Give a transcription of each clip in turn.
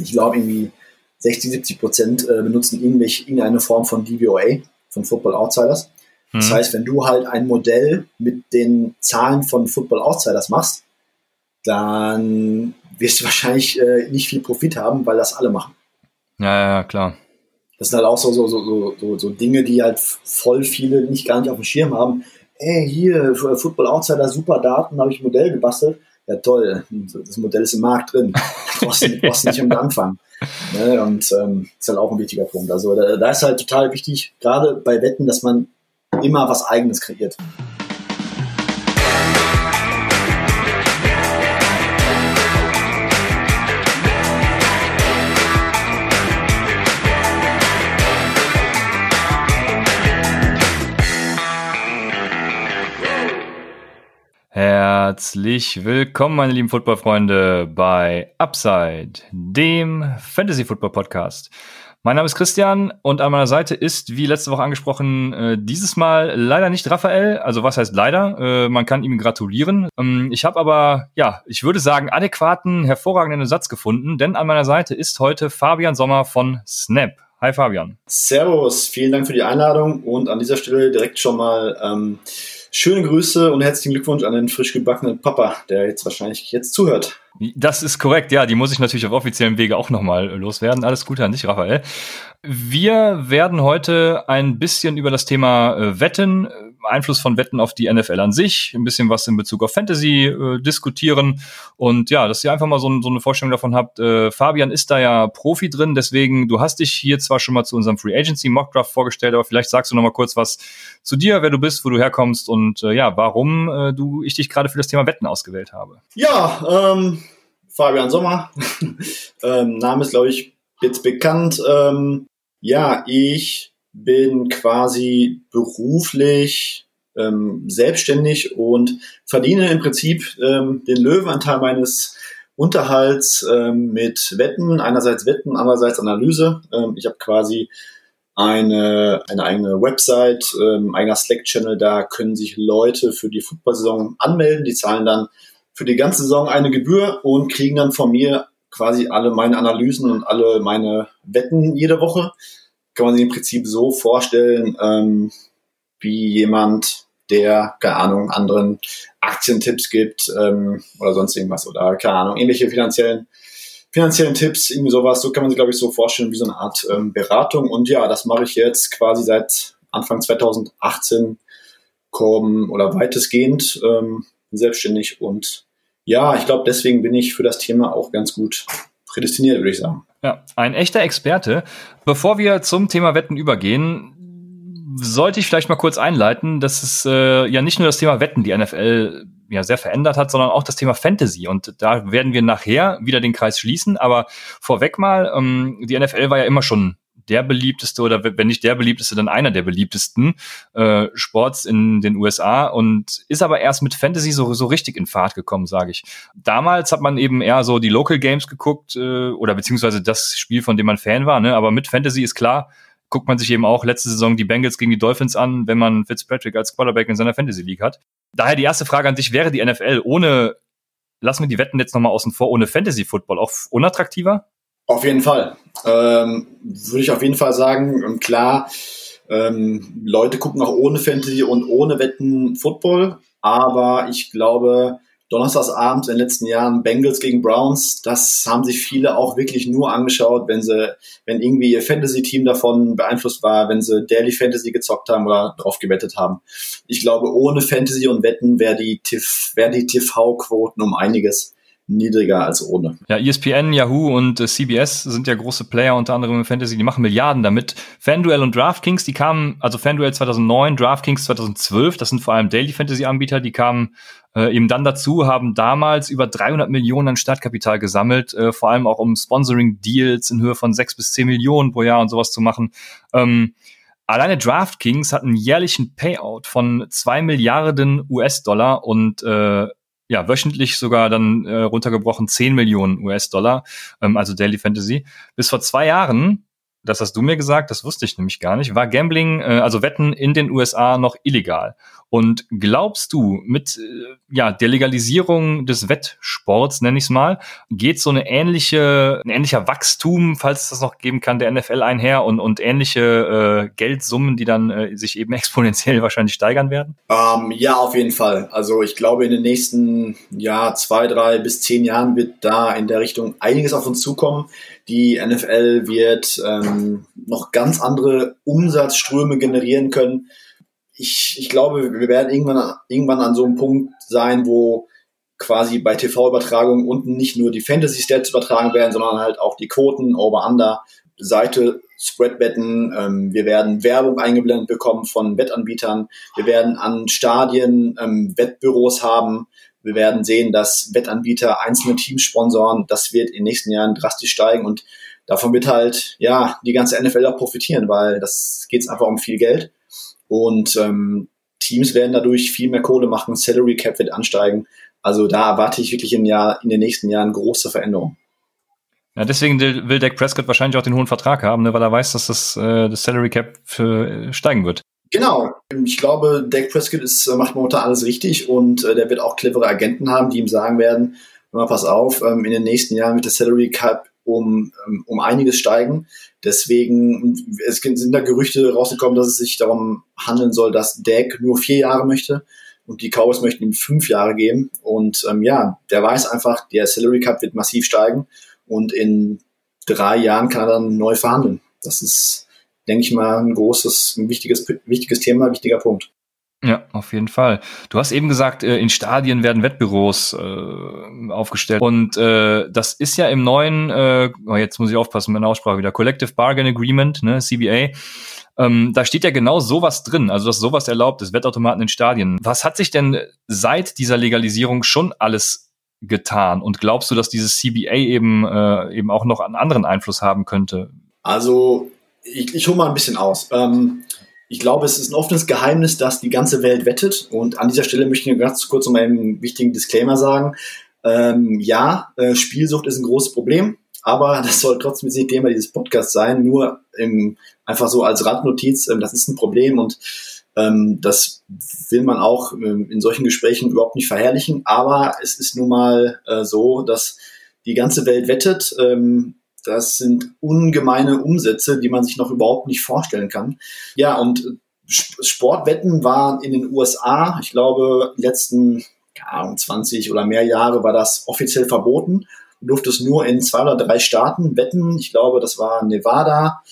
ich glaube irgendwie 60, 70 Prozent äh, benutzen irgendwelche, irgendeine Form von DVOA, von Football Outsiders. Das mhm. heißt, wenn du halt ein Modell mit den Zahlen von Football Outsiders machst, dann wirst du wahrscheinlich äh, nicht viel Profit haben, weil das alle machen. Ja, ja, klar. Das sind halt auch so, so, so, so, so Dinge, die halt voll viele nicht gar nicht auf dem Schirm haben. Ey, hier, Football Outsider, super Daten, habe ich ein Modell gebastelt. Ja, toll, das Modell ist im Markt drin. Du brauchst, du brauchst nicht am Anfang. Ne? Und ähm, ist halt auch ein wichtiger Punkt. Also da, da ist halt total wichtig, gerade bei Wetten, dass man immer was Eigenes kreiert. Herzlich willkommen, meine lieben Footballfreunde, bei Upside, dem Fantasy Football Podcast. Mein Name ist Christian und an meiner Seite ist, wie letzte Woche angesprochen, äh, dieses Mal leider nicht Raphael. Also was heißt leider? Äh, man kann ihm gratulieren. Ähm, ich habe aber, ja, ich würde sagen, adäquaten, hervorragenden Satz gefunden, denn an meiner Seite ist heute Fabian Sommer von Snap. Hi Fabian. Servus, vielen Dank für die Einladung und an dieser Stelle direkt schon mal ähm, Schöne Grüße und herzlichen Glückwunsch an den frisch gebackenen Papa, der jetzt wahrscheinlich jetzt zuhört. Das ist korrekt, ja, die muss ich natürlich auf offiziellem Wege auch nochmal loswerden. Alles Gute an dich, Raphael. Wir werden heute ein bisschen über das Thema äh, Wetten, Einfluss von Wetten auf die NFL an sich, ein bisschen was in Bezug auf Fantasy äh, diskutieren und ja, dass ihr einfach mal so, so eine Vorstellung davon habt. Äh, Fabian ist da ja Profi drin, deswegen du hast dich hier zwar schon mal zu unserem Free Agency Mockdraft vorgestellt, aber vielleicht sagst du noch mal kurz was zu dir, wer du bist, wo du herkommst und äh, ja, warum äh, du ich dich gerade für das Thema Wetten ausgewählt habe. Ja, ähm, Fabian Sommer, ähm, Name ist glaube ich jetzt bekannt. Ähm, ja, ich bin quasi beruflich ähm, selbstständig und verdiene im Prinzip ähm, den Löwenanteil meines Unterhalts ähm, mit Wetten, einerseits Wetten, andererseits Analyse. Ähm, ich habe quasi eine, eine eigene Website, ähm, eigener Slack-Channel, da können sich Leute für die Football-Saison anmelden, die zahlen dann für die ganze Saison eine Gebühr und kriegen dann von mir quasi alle meine Analysen und alle meine Wetten jede Woche. Kann man sich im Prinzip so vorstellen, ähm, wie jemand, der, keine Ahnung, anderen Aktientipps gibt ähm, oder sonst irgendwas oder, keine Ahnung, ähnliche finanziellen, finanziellen Tipps, irgendwie sowas. So kann man sich, glaube ich, so vorstellen wie so eine Art ähm, Beratung. Und ja, das mache ich jetzt quasi seit Anfang 2018 kommen oder weitestgehend ähm, selbstständig und ja, ich glaube, deswegen bin ich für das Thema auch ganz gut prädestiniert, würde ich sagen. Ja, ein echter Experte. Bevor wir zum Thema Wetten übergehen, sollte ich vielleicht mal kurz einleiten, dass es äh, ja nicht nur das Thema Wetten die NFL ja sehr verändert hat, sondern auch das Thema Fantasy. Und da werden wir nachher wieder den Kreis schließen. Aber vorweg mal, ähm, die NFL war ja immer schon der beliebteste oder wenn nicht der beliebteste, dann einer der beliebtesten äh, Sports in den USA und ist aber erst mit Fantasy so, so richtig in Fahrt gekommen, sage ich. Damals hat man eben eher so die Local Games geguckt äh, oder beziehungsweise das Spiel, von dem man Fan war, ne? aber mit Fantasy ist klar, guckt man sich eben auch letzte Saison die Bengals gegen die Dolphins an, wenn man Fitzpatrick als Quarterback in seiner Fantasy League hat. Daher die erste Frage an dich, wäre die NFL ohne, lassen wir die Wetten jetzt nochmal außen vor, ohne Fantasy Football auch unattraktiver? Auf jeden Fall. Ähm, Würde ich auf jeden Fall sagen. Und klar, ähm, Leute gucken auch ohne Fantasy und ohne Wetten Football. Aber ich glaube, Donnerstagsabend in den letzten Jahren Bengals gegen Browns, das haben sich viele auch wirklich nur angeschaut, wenn sie, wenn irgendwie ihr Fantasy-Team davon beeinflusst war, wenn sie Daily Fantasy gezockt haben oder drauf gewettet haben. Ich glaube, ohne Fantasy und Wetten wäre die, wär die TV-Quoten um einiges niedriger als ohne. Ja, ESPN, Yahoo und äh, CBS sind ja große Player, unter anderem im Fantasy, die machen Milliarden damit. FanDuel und DraftKings, die kamen, also FanDuel 2009, DraftKings 2012, das sind vor allem Daily Fantasy Anbieter, die kamen äh, eben dann dazu, haben damals über 300 Millionen an Startkapital gesammelt, äh, vor allem auch um Sponsoring-Deals in Höhe von 6 bis 10 Millionen pro Jahr und sowas zu machen. Ähm, Alleine DraftKings hat einen jährlichen Payout von zwei Milliarden US-Dollar und äh, ja, wöchentlich sogar dann äh, runtergebrochen 10 Millionen US-Dollar, ähm, also Daily Fantasy. Bis vor zwei Jahren das hast du mir gesagt, das wusste ich nämlich gar nicht, war Gambling, äh, also Wetten in den USA noch illegal. Und glaubst du, mit äh, ja, der Legalisierung des Wettsports, nenne ich es mal, geht so eine ähnliche, ein ähnlicher Wachstum, falls es das noch geben kann, der NFL einher und, und ähnliche äh, Geldsummen, die dann äh, sich eben exponentiell wahrscheinlich steigern werden? Ähm, ja, auf jeden Fall. Also ich glaube, in den nächsten ja, zwei, drei bis zehn Jahren wird da in der Richtung einiges auf uns zukommen. Die NFL wird ähm, noch ganz andere Umsatzströme generieren können ich, ich glaube, wir werden irgendwann, irgendwann an so einem Punkt sein, wo quasi bei TV-Übertragungen unten nicht nur die Fantasy-Stats übertragen werden, sondern halt auch die Quoten, Over-Under, Seite, Spreadbetten. Ähm, wir werden Werbung eingeblendet bekommen von Wettanbietern. Wir werden an Stadien ähm, Wettbüros haben. Wir werden sehen, dass Wettanbieter einzelne Teams sponsoren. Das wird in den nächsten Jahren drastisch steigen und davon wird halt, ja, die ganze NFL auch profitieren, weil das geht einfach um viel Geld. Und ähm, Teams werden dadurch viel mehr Kohle machen, Salary Cap wird ansteigen. Also da erwarte ich wirklich in, Jahr, in den nächsten Jahren große Veränderungen. Ja, deswegen will Dak Prescott wahrscheinlich auch den hohen Vertrag haben, ne, weil er weiß, dass das, äh, das Salary Cap für, äh, steigen wird. Genau. Ich glaube, Dak Prescott ist, macht momentan alles richtig und äh, der wird auch clevere Agenten haben, die ihm sagen werden, mal pass auf, ähm, in den nächsten Jahren wird der Salary Cap um, ähm, um einiges steigen. Deswegen es sind da Gerüchte rausgekommen, dass es sich darum handeln soll, dass Dak nur vier Jahre möchte und die Cowboys möchten ihm fünf Jahre geben. Und ähm, ja, der weiß einfach, der Salary Cup wird massiv steigen und in drei Jahren kann er dann neu verhandeln. Das ist, denke ich mal, ein großes, ein wichtiges, wichtiges Thema, wichtiger Punkt. Ja, auf jeden Fall. Du hast eben gesagt, äh, in Stadien werden Wettbüros äh, aufgestellt. Und äh, das ist ja im neuen, äh, oh, jetzt muss ich aufpassen mit der Aussprache wieder, Collective Bargain Agreement, ne, CBA. Ähm, da steht ja genau sowas drin, also dass sowas erlaubt ist, Wettautomaten in Stadien. Was hat sich denn seit dieser Legalisierung schon alles getan? Und glaubst du, dass dieses CBA eben, äh, eben auch noch einen anderen Einfluss haben könnte? Also, ich, ich hole mal ein bisschen aus. Ähm, ich glaube, es ist ein offenes Geheimnis, dass die ganze Welt wettet. Und an dieser Stelle möchte ich ganz kurz mal einen wichtigen Disclaimer sagen. Ähm, ja, äh, Spielsucht ist ein großes Problem, aber das soll trotzdem nicht Thema dieses Podcasts sein. Nur ähm, einfach so als Randnotiz, ähm, das ist ein Problem und ähm, das will man auch ähm, in solchen Gesprächen überhaupt nicht verherrlichen. Aber es ist nun mal äh, so, dass die ganze Welt wettet. Ähm, das sind ungemeine Umsätze, die man sich noch überhaupt nicht vorstellen kann. Ja, und Sportwetten waren in den USA, ich glaube, die letzten ja, 20 oder mehr Jahre war das offiziell verboten. Du durftest nur in zwei oder drei Staaten wetten. Ich glaube, das war Nevada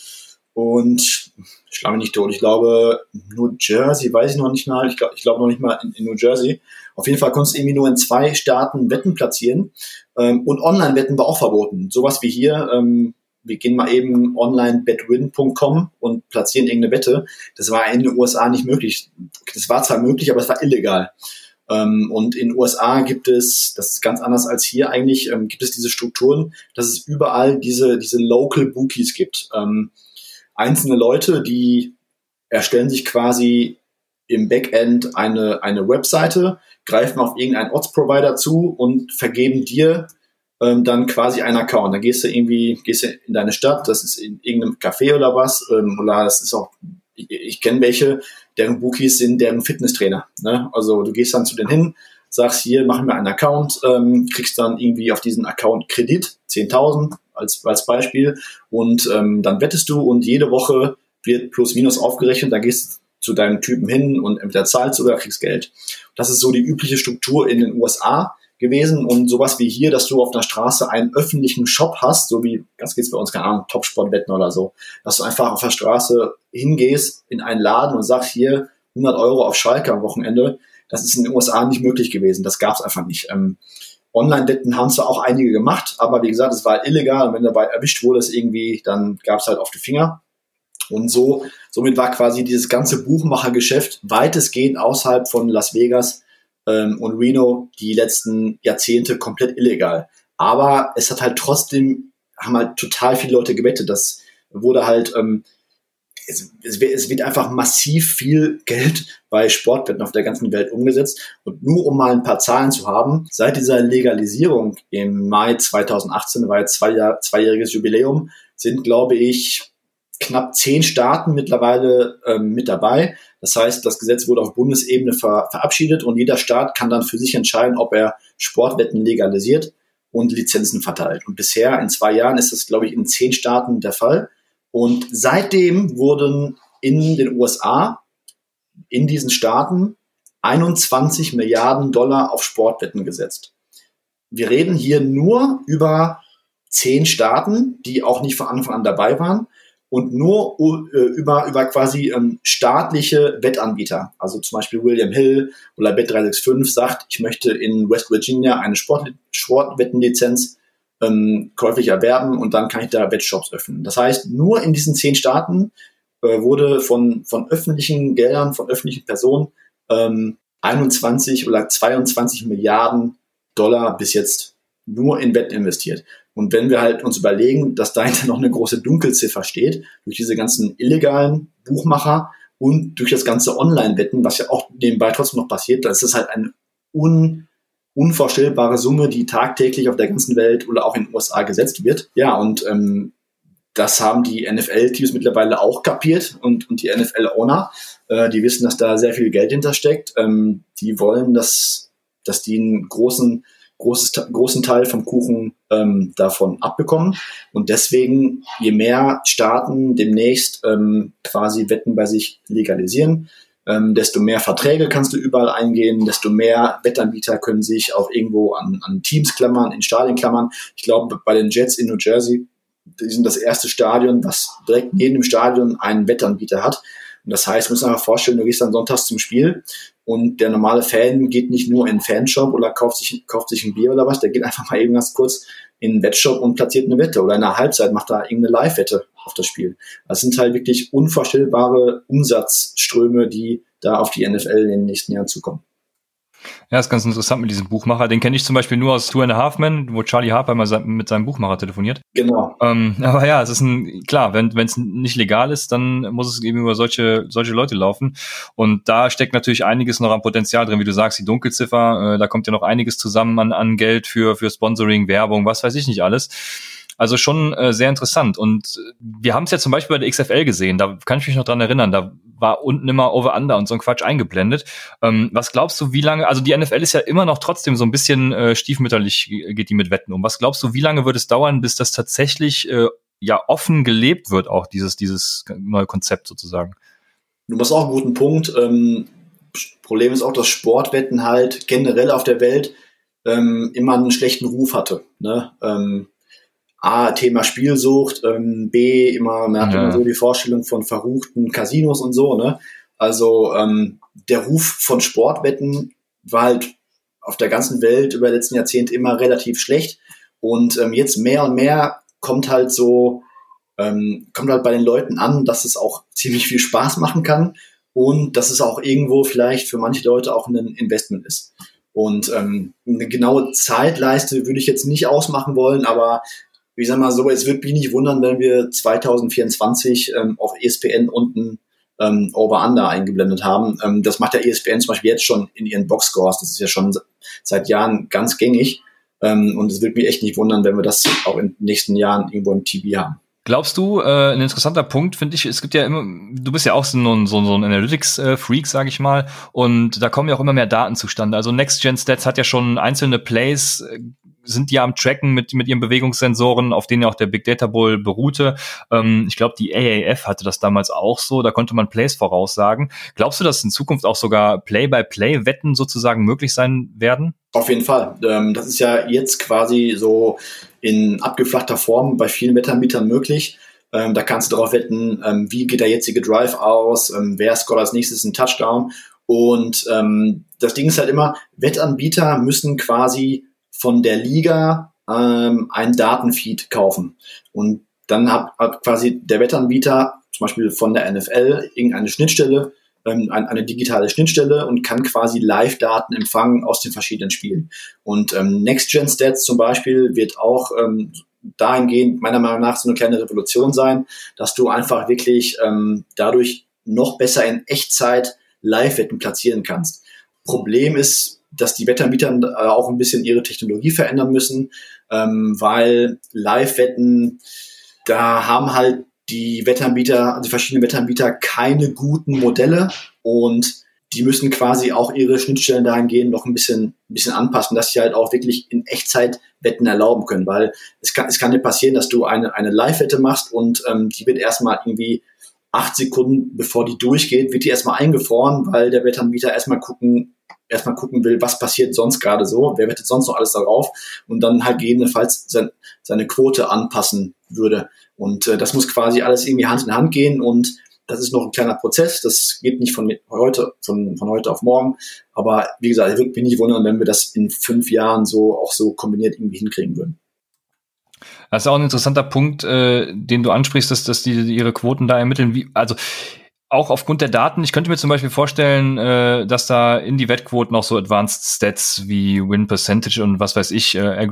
und ich schlage nicht tot. Ich glaube, New Jersey, weiß ich noch nicht mal. Ich glaube ich glaube noch nicht mal in, in New Jersey. Auf jeden Fall konntest du irgendwie nur in zwei Staaten Wetten platzieren. Ähm, und Online-Wetten war auch verboten. Sowas wie hier, ähm, wir gehen mal eben online betwin.com und platzieren irgendeine Wette. Das war in den USA nicht möglich. Das war zwar möglich, aber es war illegal. Ähm, und in den USA gibt es, das ist ganz anders als hier eigentlich, ähm, gibt es diese Strukturen, dass es überall diese, diese Local Bookies gibt. Ähm, einzelne Leute, die erstellen sich quasi im Backend eine, eine Webseite, greifen auf irgendeinen Odds-Provider zu und vergeben dir ähm, dann quasi einen Account. Dann gehst du irgendwie, gehst du in deine Stadt, das ist in irgendeinem Café oder was, ähm, oder das ist auch, ich, ich kenne welche, deren Bookies sind deren Fitnesstrainer. Ne? Also du gehst dann zu denen hin, sagst hier, mach mir einen Account, ähm, kriegst dann irgendwie auf diesen Account Kredit, 10.000 als, als Beispiel, und ähm, dann wettest du und jede Woche wird plus minus aufgerechnet, da gehst zu deinem Typen hin und entweder zahlst oder kriegst Geld. Das ist so die übliche Struktur in den USA gewesen und sowas wie hier, dass du auf der Straße einen öffentlichen Shop hast, so wie, das geht's bei uns, keine Ahnung, Topsportwetten oder so, dass du einfach auf der Straße hingehst in einen Laden und sagst hier 100 Euro auf Schalke am Wochenende, das ist in den USA nicht möglich gewesen, das gab's einfach nicht. Ähm, Online-Wetten haben zwar auch einige gemacht, aber wie gesagt, es war illegal und wenn dabei erwischt wurde, es irgendwie, dann gab's halt auf die Finger. Und so, somit war quasi dieses ganze Buchmachergeschäft weitestgehend außerhalb von Las Vegas ähm, und Reno die letzten Jahrzehnte komplett illegal. Aber es hat halt trotzdem, haben halt total viele Leute gewettet. Das wurde halt, ähm, es, es, es wird einfach massiv viel Geld bei Sportwetten auf der ganzen Welt umgesetzt. Und nur um mal ein paar Zahlen zu haben, seit dieser Legalisierung im Mai 2018, war jetzt zwei Jahr, zweijähriges Jubiläum, sind, glaube ich, knapp zehn Staaten mittlerweile ähm, mit dabei. Das heißt, das Gesetz wurde auf Bundesebene ver verabschiedet und jeder Staat kann dann für sich entscheiden, ob er Sportwetten legalisiert und Lizenzen verteilt. Und bisher in zwei Jahren ist das, glaube ich, in zehn Staaten der Fall. Und seitdem wurden in den USA, in diesen Staaten, 21 Milliarden Dollar auf Sportwetten gesetzt. Wir reden hier nur über zehn Staaten, die auch nicht von Anfang an dabei waren und nur äh, über, über quasi ähm, staatliche Wettanbieter. Also zum Beispiel William Hill oder Bet365 sagt, ich möchte in West Virginia eine Sport, Sportwettenlizenz ähm, käuflich erwerben und dann kann ich da Wettshops öffnen. Das heißt, nur in diesen zehn Staaten äh, wurde von, von öffentlichen Geldern, von öffentlichen Personen ähm, 21 oder 22 Milliarden Dollar bis jetzt nur in Wetten investiert. Und wenn wir halt uns überlegen, dass dahinter noch eine große Dunkelziffer steht, durch diese ganzen illegalen Buchmacher und durch das ganze Online-Wetten, was ja auch nebenbei trotzdem noch passiert, dann ist das halt eine un unvorstellbare Summe, die tagtäglich auf der ganzen Welt oder auch in den USA gesetzt wird. Ja, und ähm, das haben die NFL-Teams mittlerweile auch kapiert und, und die NFL-Owner, äh, die wissen, dass da sehr viel Geld hintersteckt. Ähm, die wollen, dass, dass die einen großen großes, großen Teil vom Kuchen ähm, davon abbekommen. Und deswegen, je mehr Staaten demnächst ähm, quasi Wetten bei sich legalisieren, ähm, desto mehr Verträge kannst du überall eingehen, desto mehr Wettanbieter können sich auch irgendwo an, an Teams klammern, in Stadien klammern. Ich glaube, bei den Jets in New Jersey, die sind das erste Stadion, was direkt neben dem Stadion einen Wettanbieter hat. Und das heißt, muss man sich vorstellen, du gehst dann sonntags zum Spiel und der normale Fan geht nicht nur in einen Fanshop oder kauft sich, kauft sich ein Bier oder was, der geht einfach mal eben ganz kurz in einen Wettshop und platziert eine Wette oder in einer Halbzeit macht da irgendeine Live-Wette auf das Spiel. Das sind halt wirklich unvorstellbare Umsatzströme, die da auf die NFL in den nächsten Jahren zukommen. Ja, ist ganz interessant mit diesem Buchmacher. Den kenne ich zum Beispiel nur aus Two and a Half Men, wo Charlie Harper mal mit seinem Buchmacher telefoniert. Genau. Ähm, aber ja, es ist ein, klar, wenn es nicht legal ist, dann muss es eben über solche, solche Leute laufen. Und da steckt natürlich einiges noch an Potenzial drin, wie du sagst, die Dunkelziffer, äh, da kommt ja noch einiges zusammen an, an Geld für, für Sponsoring, Werbung, was weiß ich nicht alles. Also schon äh, sehr interessant. Und wir haben es ja zum Beispiel bei der XFL gesehen, da kann ich mich noch dran erinnern, da war unten immer Over-Under und so ein Quatsch eingeblendet. Ähm, was glaubst du, wie lange, also die NFL ist ja immer noch trotzdem so ein bisschen äh, stiefmütterlich, geht die mit Wetten um. Was glaubst du, wie lange wird es dauern, bis das tatsächlich äh, ja offen gelebt wird, auch dieses, dieses neue Konzept sozusagen? Du machst auch einen guten Punkt. Ähm, Problem ist auch, dass Sportwetten halt generell auf der Welt ähm, immer einen schlechten Ruf hatte. Ne? Ähm, A, Thema Spielsucht, ähm, B, immer, man hat ja. immer so die Vorstellung von verruchten Casinos und so, ne? Also ähm, der Ruf von Sportwetten war halt auf der ganzen Welt über die letzten Jahrzehnte immer relativ schlecht. Und ähm, jetzt mehr und mehr kommt halt so, ähm, kommt halt bei den Leuten an, dass es auch ziemlich viel Spaß machen kann und dass es auch irgendwo vielleicht für manche Leute auch ein Investment ist. Und ähm, eine genaue Zeitleiste würde ich jetzt nicht ausmachen wollen, aber ich sag mal so, es wird mich nicht wundern, wenn wir 2024 ähm, auf ESPN unten ähm, Over-Under eingeblendet haben. Ähm, das macht der ESPN zum Beispiel jetzt schon in ihren Boxscores. Das ist ja schon seit Jahren ganz gängig. Ähm, und es wird mich echt nicht wundern, wenn wir das auch in den nächsten Jahren irgendwo im TV haben. Glaubst du, äh, ein interessanter Punkt finde ich, es gibt ja immer, du bist ja auch so ein, so, so ein Analytics-Freak, äh, sage ich mal, und da kommen ja auch immer mehr Daten zustande. Also Next Gen Stats hat ja schon einzelne Plays äh, sind ja am Tracken mit, mit ihren Bewegungssensoren, auf denen ja auch der Big Data Bowl beruhte. Ähm, ich glaube, die AAF hatte das damals auch so, da konnte man Plays voraussagen. Glaubst du, dass in Zukunft auch sogar Play-by-Play-Wetten sozusagen möglich sein werden? Auf jeden Fall. Ähm, das ist ja jetzt quasi so in abgeflachter Form bei vielen Wettanbietern möglich. Ähm, da kannst du darauf wetten, ähm, wie geht der jetzige Drive aus, ähm, wer scoret als nächstes einen Touchdown. Und ähm, das Ding ist halt immer, Wettanbieter müssen quasi von der Liga ähm, einen Datenfeed kaufen. Und dann hat, hat quasi der Wettanbieter, zum Beispiel von der NFL, irgendeine Schnittstelle, ähm, eine, eine digitale Schnittstelle und kann quasi Live-Daten empfangen aus den verschiedenen Spielen. Und ähm, Next-Gen-Stats zum Beispiel wird auch ähm, dahingehend meiner Meinung nach so eine kleine Revolution sein, dass du einfach wirklich ähm, dadurch noch besser in Echtzeit Live-Wetten platzieren kannst. Problem ist, dass die Wettanbieter äh, auch ein bisschen ihre Technologie verändern müssen, ähm, weil Live-Wetten, da haben halt die Wettanbieter, also verschiedene Wettanbieter keine guten Modelle und die müssen quasi auch ihre Schnittstellen dahingehend noch ein bisschen, ein bisschen anpassen, dass sie halt auch wirklich in Echtzeit Wetten erlauben können, weil es kann, es kann dir passieren, dass du eine, eine Live-Wette machst und ähm, die wird erstmal irgendwie acht Sekunden, bevor die durchgeht, wird die erstmal eingefroren, weil der Wettanbieter erstmal gucken, erstmal gucken will, was passiert sonst gerade so, wer wettet sonst noch alles darauf und dann halt gegebenenfalls sein, seine Quote anpassen würde. Und äh, das muss quasi alles irgendwie Hand in Hand gehen und das ist noch ein kleiner Prozess, das geht nicht von heute, von, von heute auf morgen. Aber wie gesagt, ich würde mich nicht wundern, wenn wir das in fünf Jahren so auch so kombiniert irgendwie hinkriegen würden. Das ist auch ein interessanter Punkt, äh, den du ansprichst, dass, dass die ihre Quoten da ermitteln. Wie, also auch aufgrund der Daten, ich könnte mir zum Beispiel vorstellen, äh, dass da in die Wettquoten auch so Advanced Stats wie Win Percentage und was weiß ich, äh,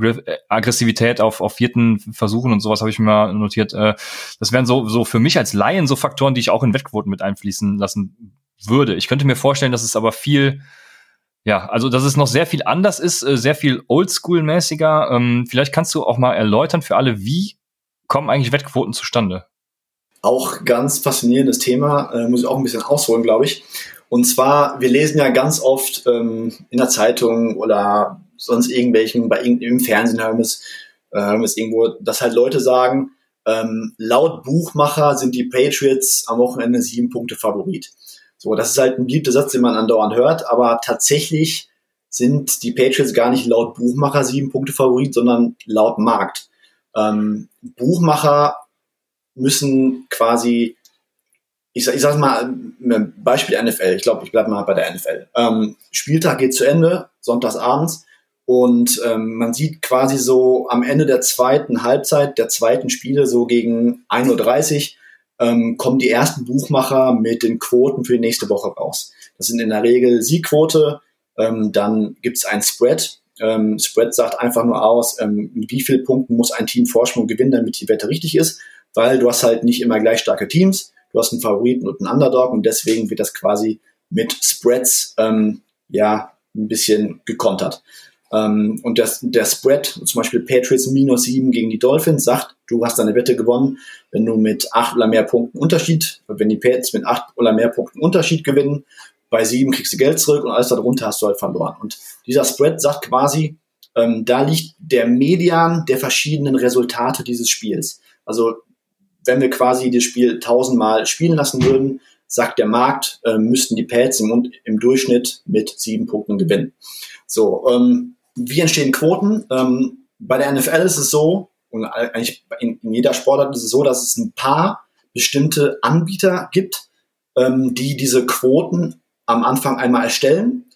Aggressivität auf, auf vierten Versuchen und sowas habe ich mir mal notiert. Äh, das wären so, so für mich als Laien so Faktoren, die ich auch in Wettquoten mit einfließen lassen würde. Ich könnte mir vorstellen, dass es aber viel, ja, also dass es noch sehr viel anders ist, äh, sehr viel Oldschool-mäßiger. Ähm, vielleicht kannst du auch mal erläutern für alle, wie kommen eigentlich Wettquoten zustande? Auch ganz faszinierendes Thema, äh, muss ich auch ein bisschen ausholen, glaube ich. Und zwar, wir lesen ja ganz oft ähm, in der Zeitung oder sonst irgendwelchen, bei im Fernsehen hören wir es, äh, hören wir es irgendwo, dass halt Leute sagen, ähm, laut Buchmacher sind die Patriots am Wochenende sieben Punkte Favorit. So, das ist halt ein beliebter Satz, den man andauernd hört, aber tatsächlich sind die Patriots gar nicht laut Buchmacher sieben Punkte Favorit, sondern laut Markt. Ähm, Buchmacher müssen quasi, ich, ich sag mal, Beispiel NFL, ich glaube, ich bleibe mal bei der NFL. Ähm, Spieltag geht zu Ende, sonntagsabends, und ähm, man sieht quasi so am Ende der zweiten Halbzeit, der zweiten Spiele, so gegen 1.30 Uhr, ähm, kommen die ersten Buchmacher mit den Quoten für die nächste Woche raus. Das sind in der Regel Siegquote, ähm, dann gibt es ein Spread. Ähm, Spread sagt einfach nur aus, ähm, wie viel Punkten muss ein Team Vorsprung gewinnen, damit die Wette richtig ist weil du hast halt nicht immer gleich starke Teams. Du hast einen Favoriten und einen Underdog und deswegen wird das quasi mit Spreads ähm, ja ein bisschen gekontert. Ähm, und das, der Spread, zum Beispiel Patriots minus sieben gegen die Dolphins, sagt, du hast deine Wette gewonnen, wenn du mit acht oder mehr Punkten Unterschied, wenn die Patriots mit acht oder mehr Punkten Unterschied gewinnen, bei sieben kriegst du Geld zurück und alles darunter hast du halt verloren. Und dieser Spread sagt quasi, ähm, da liegt der Median der verschiedenen Resultate dieses Spiels. Also wenn wir quasi das Spiel tausendmal spielen lassen würden, sagt der Markt, äh, müssten die Pads im, im, Durchschnitt mit sieben Punkten gewinnen. So, ähm, wie entstehen Quoten? Ähm, bei der NFL ist es so, und eigentlich in, in, jeder Sportart ist es so, dass es ein paar bestimmte Anbieter gibt, ähm, die diese Quoten am Anfang einmal erstellen.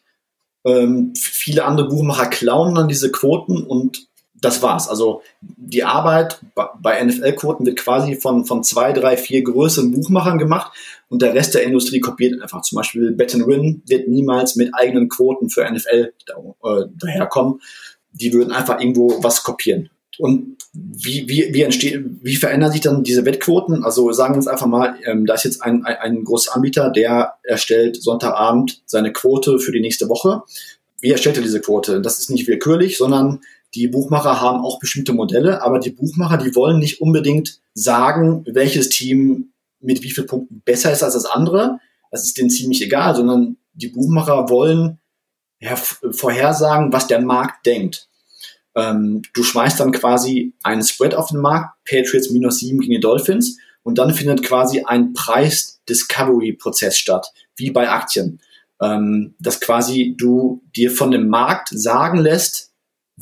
Ähm, viele andere Buchmacher klauen dann diese Quoten und das war's. Also die Arbeit bei NFL-Quoten wird quasi von, von zwei, drei, vier größeren Buchmachern gemacht und der Rest der Industrie kopiert einfach. Zum Beispiel Bet Win wird niemals mit eigenen Quoten für NFL äh, daherkommen. Die würden einfach irgendwo was kopieren. Und wie, wie, wie, entsteht, wie verändern sich dann diese Wettquoten? Also sagen wir uns einfach mal, ähm, da ist jetzt ein, ein, ein großer Anbieter, der erstellt Sonntagabend seine Quote für die nächste Woche. Wie erstellt er diese Quote? Das ist nicht willkürlich, sondern die Buchmacher haben auch bestimmte Modelle, aber die Buchmacher, die wollen nicht unbedingt sagen, welches Team mit wie vielen Punkten besser ist als das andere. Das ist denen ziemlich egal, sondern die Buchmacher wollen vorhersagen, was der Markt denkt. Ähm, du schmeißt dann quasi einen Spread auf den Markt, Patriots minus sieben gegen die Dolphins, und dann findet quasi ein Preis-Discovery-Prozess statt, wie bei Aktien. Ähm, dass quasi du dir von dem Markt sagen lässt,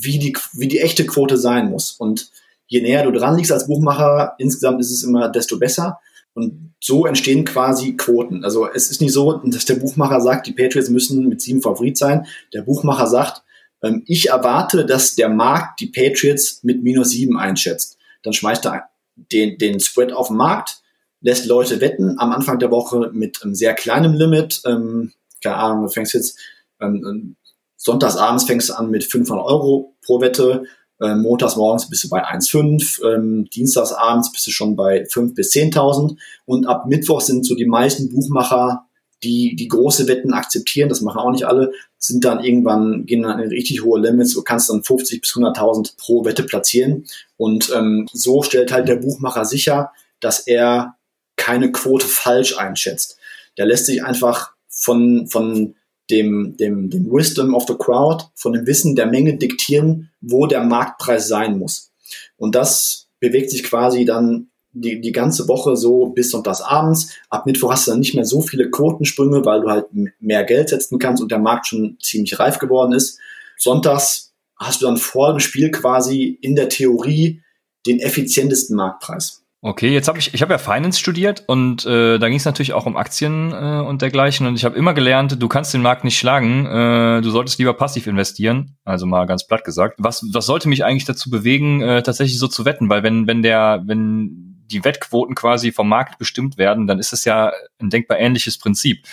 wie die, wie die echte Quote sein muss. Und je näher du dran liegst als Buchmacher, insgesamt ist es immer desto besser. Und so entstehen quasi Quoten. Also es ist nicht so, dass der Buchmacher sagt, die Patriots müssen mit sieben Favorit sein. Der Buchmacher sagt, ähm, ich erwarte, dass der Markt die Patriots mit minus sieben einschätzt. Dann schmeißt er den, den Spread auf den Markt, lässt Leute wetten am Anfang der Woche mit einem sehr kleinem Limit. Ähm, keine Ahnung, du fängst jetzt ähm, Sonntagsabends fängst du an mit 500 Euro pro Wette, äh, montags morgens bist du bei 1,5, ähm, dienstagsabends bist du schon bei 5.000 bis 10.000 und ab Mittwoch sind so die meisten Buchmacher, die die große Wetten akzeptieren, das machen auch nicht alle, sind dann irgendwann, gehen dann in richtig hohe Limits, du kannst dann 50 bis 100.000 pro Wette platzieren. Und ähm, so stellt halt der Buchmacher sicher, dass er keine Quote falsch einschätzt. Der lässt sich einfach von, von dem, dem, dem Wisdom of the Crowd, von dem Wissen der Menge diktieren, wo der Marktpreis sein muss. Und das bewegt sich quasi dann die, die ganze Woche so bis sonntags abends. Ab Mittwoch hast du dann nicht mehr so viele Quotensprünge, weil du halt mehr Geld setzen kannst und der Markt schon ziemlich reif geworden ist. Sonntags hast du dann vor dem Spiel quasi in der Theorie den effizientesten Marktpreis. Okay, jetzt habe ich, ich habe ja Finance studiert und äh, da ging es natürlich auch um Aktien äh, und dergleichen und ich habe immer gelernt, du kannst den Markt nicht schlagen, äh, du solltest lieber passiv investieren, also mal ganz platt gesagt. Was, was sollte mich eigentlich dazu bewegen, äh, tatsächlich so zu wetten? Weil wenn, wenn der, wenn die Wettquoten quasi vom Markt bestimmt werden, dann ist es ja ein denkbar ähnliches Prinzip.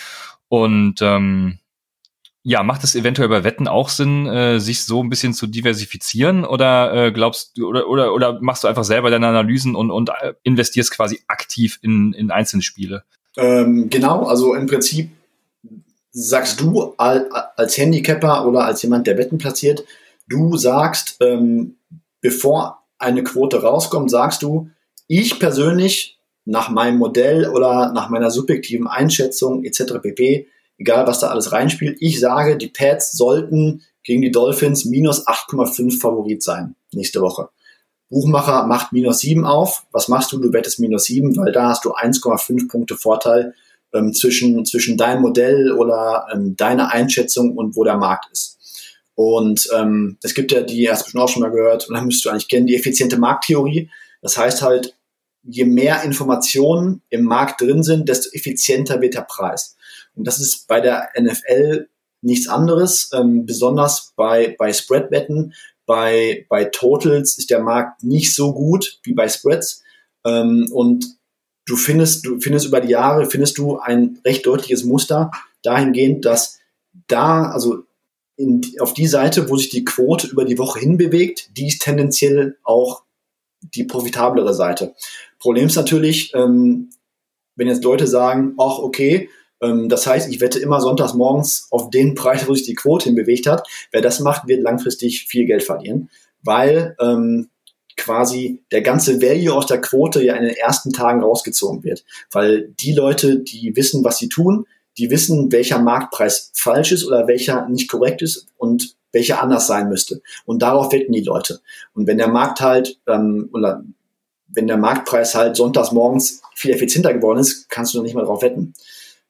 Und ähm, ja, macht es eventuell bei Wetten auch Sinn, äh, sich so ein bisschen zu diversifizieren oder äh, glaubst du oder, oder oder machst du einfach selber deine Analysen und, und äh, investierst quasi aktiv in, in einzelne Spiele? Ähm, genau, also im Prinzip sagst du als Handicapper oder als jemand, der Wetten platziert, du sagst, ähm, bevor eine Quote rauskommt, sagst du, ich persönlich nach meinem Modell oder nach meiner subjektiven Einschätzung etc. pp egal was da alles reinspielt. Ich sage, die Pats sollten gegen die Dolphins minus 8,5 Favorit sein nächste Woche. Buchmacher macht minus 7 auf. Was machst du? Du wettest minus 7, weil da hast du 1,5 Punkte Vorteil ähm, zwischen, zwischen deinem Modell oder ähm, deiner Einschätzung und wo der Markt ist. Und ähm, es gibt ja die, hast du auch schon mal gehört, und dann müsstest du eigentlich kennen, die effiziente Markttheorie. Das heißt halt, je mehr Informationen im Markt drin sind, desto effizienter wird der Preis. Und das ist bei der NFL nichts anderes, ähm, besonders bei, bei Spread-Wetten. Bei, bei Totals ist der Markt nicht so gut wie bei Spreads. Ähm, und du findest, du findest über die Jahre, findest du ein recht deutliches Muster dahingehend, dass da, also in, auf die Seite, wo sich die Quote über die Woche hinbewegt, die ist tendenziell auch die profitablere Seite. Problem ist natürlich, ähm, wenn jetzt Leute sagen, ach okay, das heißt, ich wette immer sonntags morgens auf den Preis, wo sich die Quote hinbewegt hat. Wer das macht, wird langfristig viel Geld verlieren, weil ähm, quasi der ganze Value aus der Quote ja in den ersten Tagen rausgezogen wird. Weil die Leute, die wissen, was sie tun, die wissen, welcher Marktpreis falsch ist oder welcher nicht korrekt ist und welcher anders sein müsste. Und darauf wetten die Leute. Und wenn der Markt halt, ähm, oder wenn der Marktpreis halt sonntags morgens viel effizienter geworden ist, kannst du noch nicht mal drauf wetten.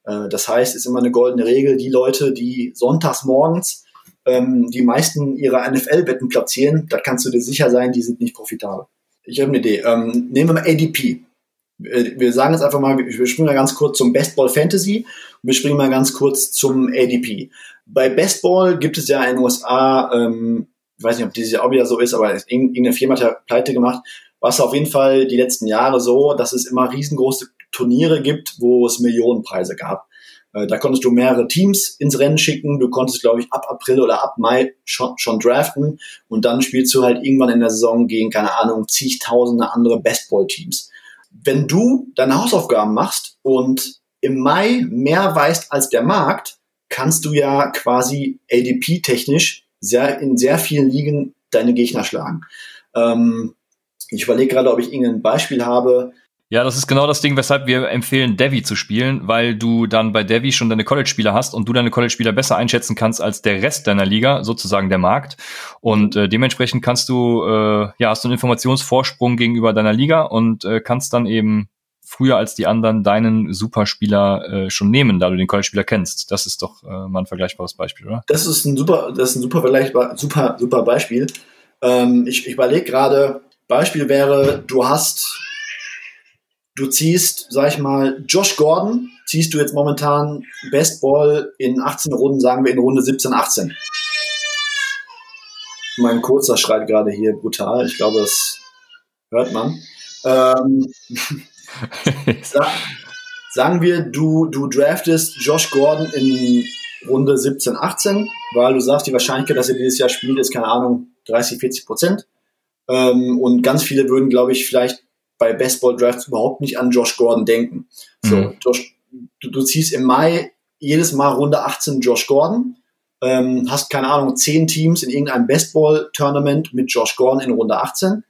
Äh, das heißt, ist immer eine goldene Regel, die Leute, die sonntags morgens ähm, die meisten ihrer NFL-Wetten platzieren, da kannst du dir sicher sein, die sind nicht profitabel. Ich habe eine Idee. Ähm, nehmen wir mal ADP. Wir sagen jetzt einfach mal, wir springen mal ganz kurz zum Best Ball Fantasy und wir springen mal ganz kurz zum ADP. Bei Best Ball gibt es ja in den USA, ähm, ich weiß nicht, ob dieses Jahr auch wieder so ist, aber irgendeine Firma hat ja pleite gemacht, war es auf jeden Fall die letzten Jahre so, dass es immer riesengroße Turniere gibt, wo es Millionenpreise gab. Äh, da konntest du mehrere Teams ins Rennen schicken. Du konntest, glaube ich, ab April oder ab Mai schon, schon draften. Und dann spielst du halt irgendwann in der Saison gegen, keine Ahnung, zigtausende andere Bestball-Teams. Wenn du deine Hausaufgaben machst und im Mai mehr weißt als der Markt, kannst du ja quasi ADP-technisch sehr, in sehr vielen Ligen deine Gegner schlagen. Ähm, ich überlege gerade, ob ich irgendein Beispiel habe. Ja, das ist genau das Ding, weshalb wir empfehlen, Devi zu spielen, weil du dann bei Devi schon deine College-Spieler hast und du deine College-Spieler besser einschätzen kannst als der Rest deiner Liga, sozusagen der Markt. Und äh, dementsprechend kannst du, äh, ja, hast du einen Informationsvorsprung gegenüber deiner Liga und äh, kannst dann eben früher als die anderen deinen Superspieler äh, schon nehmen, da du den College-Spieler kennst. Das ist doch äh, mal ein vergleichbares Beispiel, oder? Das ist ein super, das ist ein super vergleichbar, super, super Beispiel. Ähm, ich ich überlege gerade, Beispiel wäre, du hast du ziehst, sag ich mal, Josh Gordon, ziehst du jetzt momentan Best Ball in 18 Runden, sagen wir in Runde 17, 18. Mein kurzer schreit gerade hier brutal. Ich glaube, das hört man. Ähm, sagen wir, du, du draftest Josh Gordon in Runde 17, 18, weil du sagst, die Wahrscheinlichkeit, dass er dieses Jahr spielt, ist, keine Ahnung, 30, 40 Prozent. Ähm, und ganz viele würden, glaube ich, vielleicht bei Bestball Drafts überhaupt nicht an Josh Gordon denken. So, mhm. Josh, du, du ziehst im Mai jedes Mal Runde 18 Josh Gordon, ähm, hast keine Ahnung, zehn Teams in irgendeinem Bestball-Tournament mit Josh Gordon in Runde 18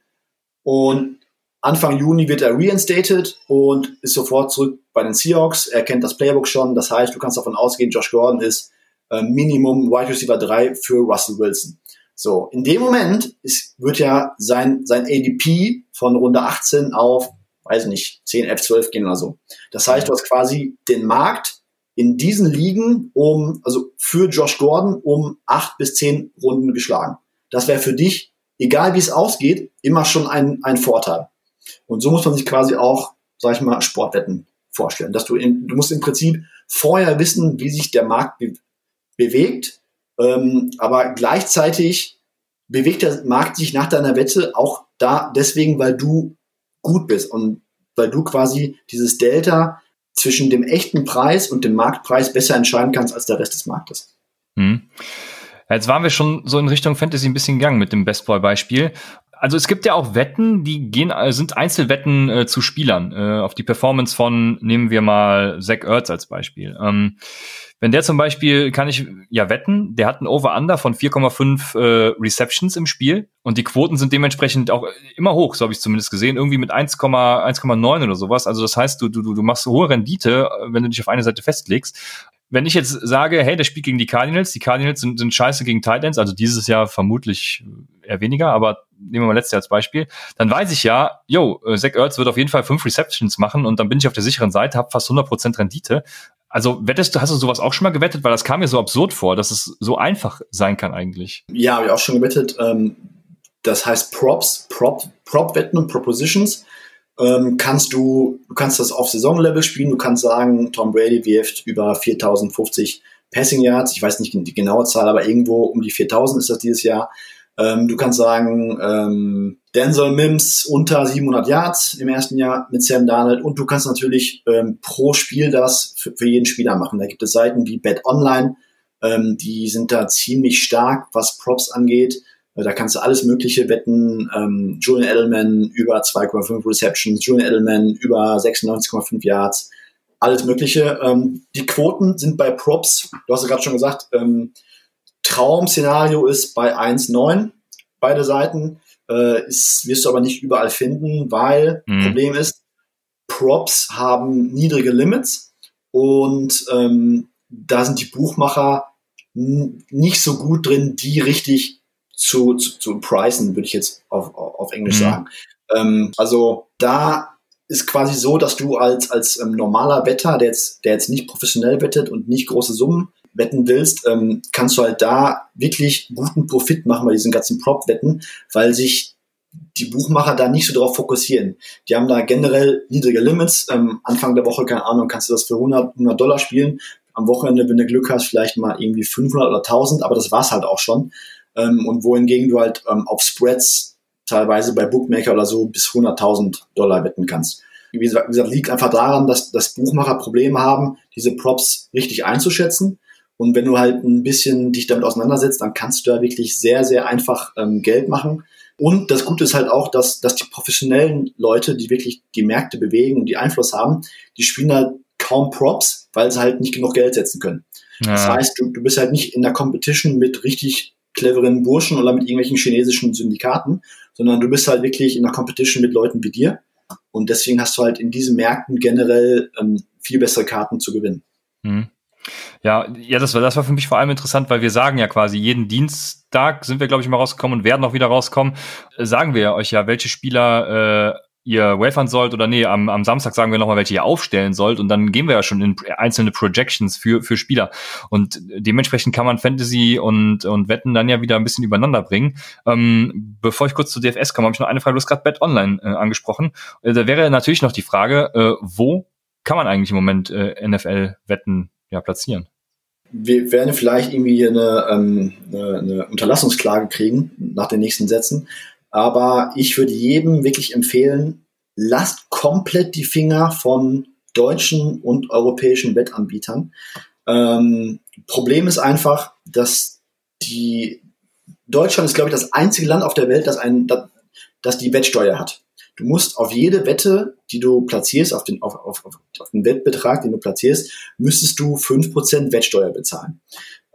und Anfang Juni wird er reinstated und ist sofort zurück bei den Seahawks. Er kennt das Playbook schon. Das heißt, du kannst davon ausgehen, Josh Gordon ist äh, Minimum Wide Receiver 3 für Russell Wilson. So, in dem Moment ist, wird ja sein, sein ADP von Runde 18 auf, weiß nicht, 10, 11, 12 gehen oder so. Das heißt, du hast quasi den Markt in diesen Ligen um, also für Josh Gordon um 8 bis 10 Runden geschlagen. Das wäre für dich, egal wie es ausgeht, immer schon ein, ein Vorteil. Und so muss man sich quasi auch, sag ich mal, Sportwetten vorstellen. Dass du, in, du musst im Prinzip vorher wissen, wie sich der Markt be bewegt, ähm, aber gleichzeitig bewegt der Markt sich nach deiner Wette auch da deswegen, weil du gut bist und weil du quasi dieses Delta zwischen dem echten Preis und dem Marktpreis besser entscheiden kannst als der Rest des Marktes. Hm. Jetzt waren wir schon so in Richtung Fantasy ein bisschen gegangen mit dem Best Boy Beispiel also es gibt ja auch Wetten, die gehen, äh, sind Einzelwetten äh, zu Spielern, äh, auf die Performance von, nehmen wir mal Zach Ertz als Beispiel. Ähm, wenn der zum Beispiel, kann ich ja wetten, der hat ein Over-Under von 4,5 äh, Receptions im Spiel und die Quoten sind dementsprechend auch immer hoch, so habe ich zumindest gesehen, irgendwie mit 1,9 oder sowas. Also das heißt, du, du, du machst hohe Rendite, äh, wenn du dich auf eine Seite festlegst wenn ich jetzt sage, hey, der spielt gegen die Cardinals, die Cardinals sind, sind scheiße gegen Titans, also dieses Jahr vermutlich eher weniger, aber nehmen wir mal letztes Jahr als Beispiel, dann weiß ich ja, yo, äh, Zach Ertz wird auf jeden Fall fünf Receptions machen und dann bin ich auf der sicheren Seite, habe fast 100% Rendite. Also wettest du, hast du sowas auch schon mal gewettet? Weil das kam mir so absurd vor, dass es so einfach sein kann eigentlich. Ja, habe ich auch schon gewettet. Ähm, das heißt Props, Prop, Prop-Wetten und Propositions. Ähm, kannst du, du kannst das auf Saisonlevel spielen. Du kannst sagen, Tom Brady wirft über 4050 Passing Yards. Ich weiß nicht die genaue Zahl, aber irgendwo um die 4000 ist das dieses Jahr. Ähm, du kannst sagen, ähm, Denzel Mims unter 700 Yards im ersten Jahr mit Sam Darnold und du kannst natürlich ähm, pro Spiel das für, für, jeden Spieler machen. Da gibt es Seiten wie Bet Online, ähm, die sind da ziemlich stark, was Props angeht. Da kannst du alles Mögliche wetten. Ähm, Julian Edelman über 2,5 Receptions, Julian Edelman über 96,5 Yards, alles Mögliche. Ähm, die Quoten sind bei Props, du hast ja gerade schon gesagt, ähm, Traum-Szenario ist bei 1,9 beide Seiten. Äh, ist, wirst du aber nicht überall finden, weil mhm. Problem ist, Props haben niedrige Limits und ähm, da sind die Buchmacher nicht so gut drin, die richtig zu, zu, zu pricen, würde ich jetzt auf, auf Englisch mhm. sagen. Ähm, also da ist quasi so, dass du als, als ähm, normaler Wetter, der jetzt, der jetzt nicht professionell wettet und nicht große Summen wetten willst, ähm, kannst du halt da wirklich guten Profit machen bei diesen ganzen Prop-Wetten, weil sich die Buchmacher da nicht so drauf fokussieren. Die haben da generell niedrige Limits. Ähm, Anfang der Woche, keine Ahnung, kannst du das für 100, 100 Dollar spielen. Am Wochenende, wenn du Glück hast, vielleicht mal irgendwie 500 oder 1000, aber das war's halt auch schon. Ähm, und wohingegen du halt ähm, auf Spreads teilweise bei Bookmaker oder so bis 100.000 Dollar wetten kannst. Wie gesagt, liegt einfach daran, dass, dass Buchmacher Probleme haben, diese Props richtig einzuschätzen und wenn du halt ein bisschen dich damit auseinandersetzt, dann kannst du da wirklich sehr, sehr einfach ähm, Geld machen. Und das Gute ist halt auch, dass, dass die professionellen Leute, die wirklich die Märkte bewegen und die Einfluss haben, die spielen halt kaum Props, weil sie halt nicht genug Geld setzen können. Ja. Das heißt, du, du bist halt nicht in der Competition mit richtig cleveren Burschen oder mit irgendwelchen chinesischen Syndikaten, sondern du bist halt wirklich in der Competition mit Leuten wie dir. Und deswegen hast du halt in diesen Märkten generell ähm, viel bessere Karten zu gewinnen. Mhm. Ja, ja, das war, das war für mich vor allem interessant, weil wir sagen ja quasi, jeden Dienstag sind wir, glaube ich, mal rausgekommen und werden auch wieder rauskommen. Äh, sagen wir euch ja, welche Spieler äh, ihr wafern sollt oder nee, am, am Samstag sagen wir nochmal, welche ihr aufstellen sollt und dann gehen wir ja schon in einzelne Projections für, für Spieler. Und dementsprechend kann man Fantasy und, und Wetten dann ja wieder ein bisschen übereinander bringen. Ähm, bevor ich kurz zu DFS komme, habe ich noch eine Frage. Du hast gerade Bet Online äh, angesprochen. Äh, da wäre natürlich noch die Frage, äh, wo kann man eigentlich im Moment äh, NFL-Wetten ja, platzieren? Wir werden vielleicht irgendwie eine, ähm, eine, eine Unterlassungsklage kriegen nach den nächsten Sätzen. Aber ich würde jedem wirklich empfehlen, lasst komplett die Finger von deutschen und europäischen Wettanbietern. Ähm, Problem ist einfach, dass die Deutschland ist, glaube ich, das einzige Land auf der Welt, das, ein, das, das die Wettsteuer hat. Du musst auf jede Wette, die du platzierst, auf den, auf, auf, auf den Wettbetrag, den du platzierst, müsstest du fünf Prozent Wettsteuer bezahlen.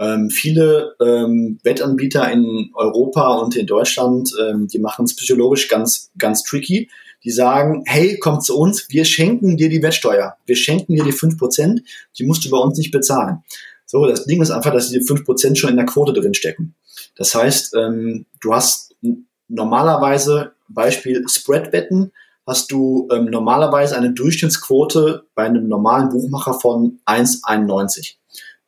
Ähm, viele ähm, Wettanbieter in Europa und in Deutschland, ähm, die machen es psychologisch ganz, ganz tricky. die sagen, hey, komm zu uns, wir schenken dir die Wettsteuer. Wir schenken dir die fünf Prozent, die musst du bei uns nicht bezahlen. So, das Ding ist einfach, dass fünf Prozent schon in der Quote drin stecken. Das heißt, ähm, du hast normalerweise, Beispiel Spread-Wetten, hast du ähm, normalerweise eine Durchschnittsquote bei einem normalen Buchmacher von 1,91.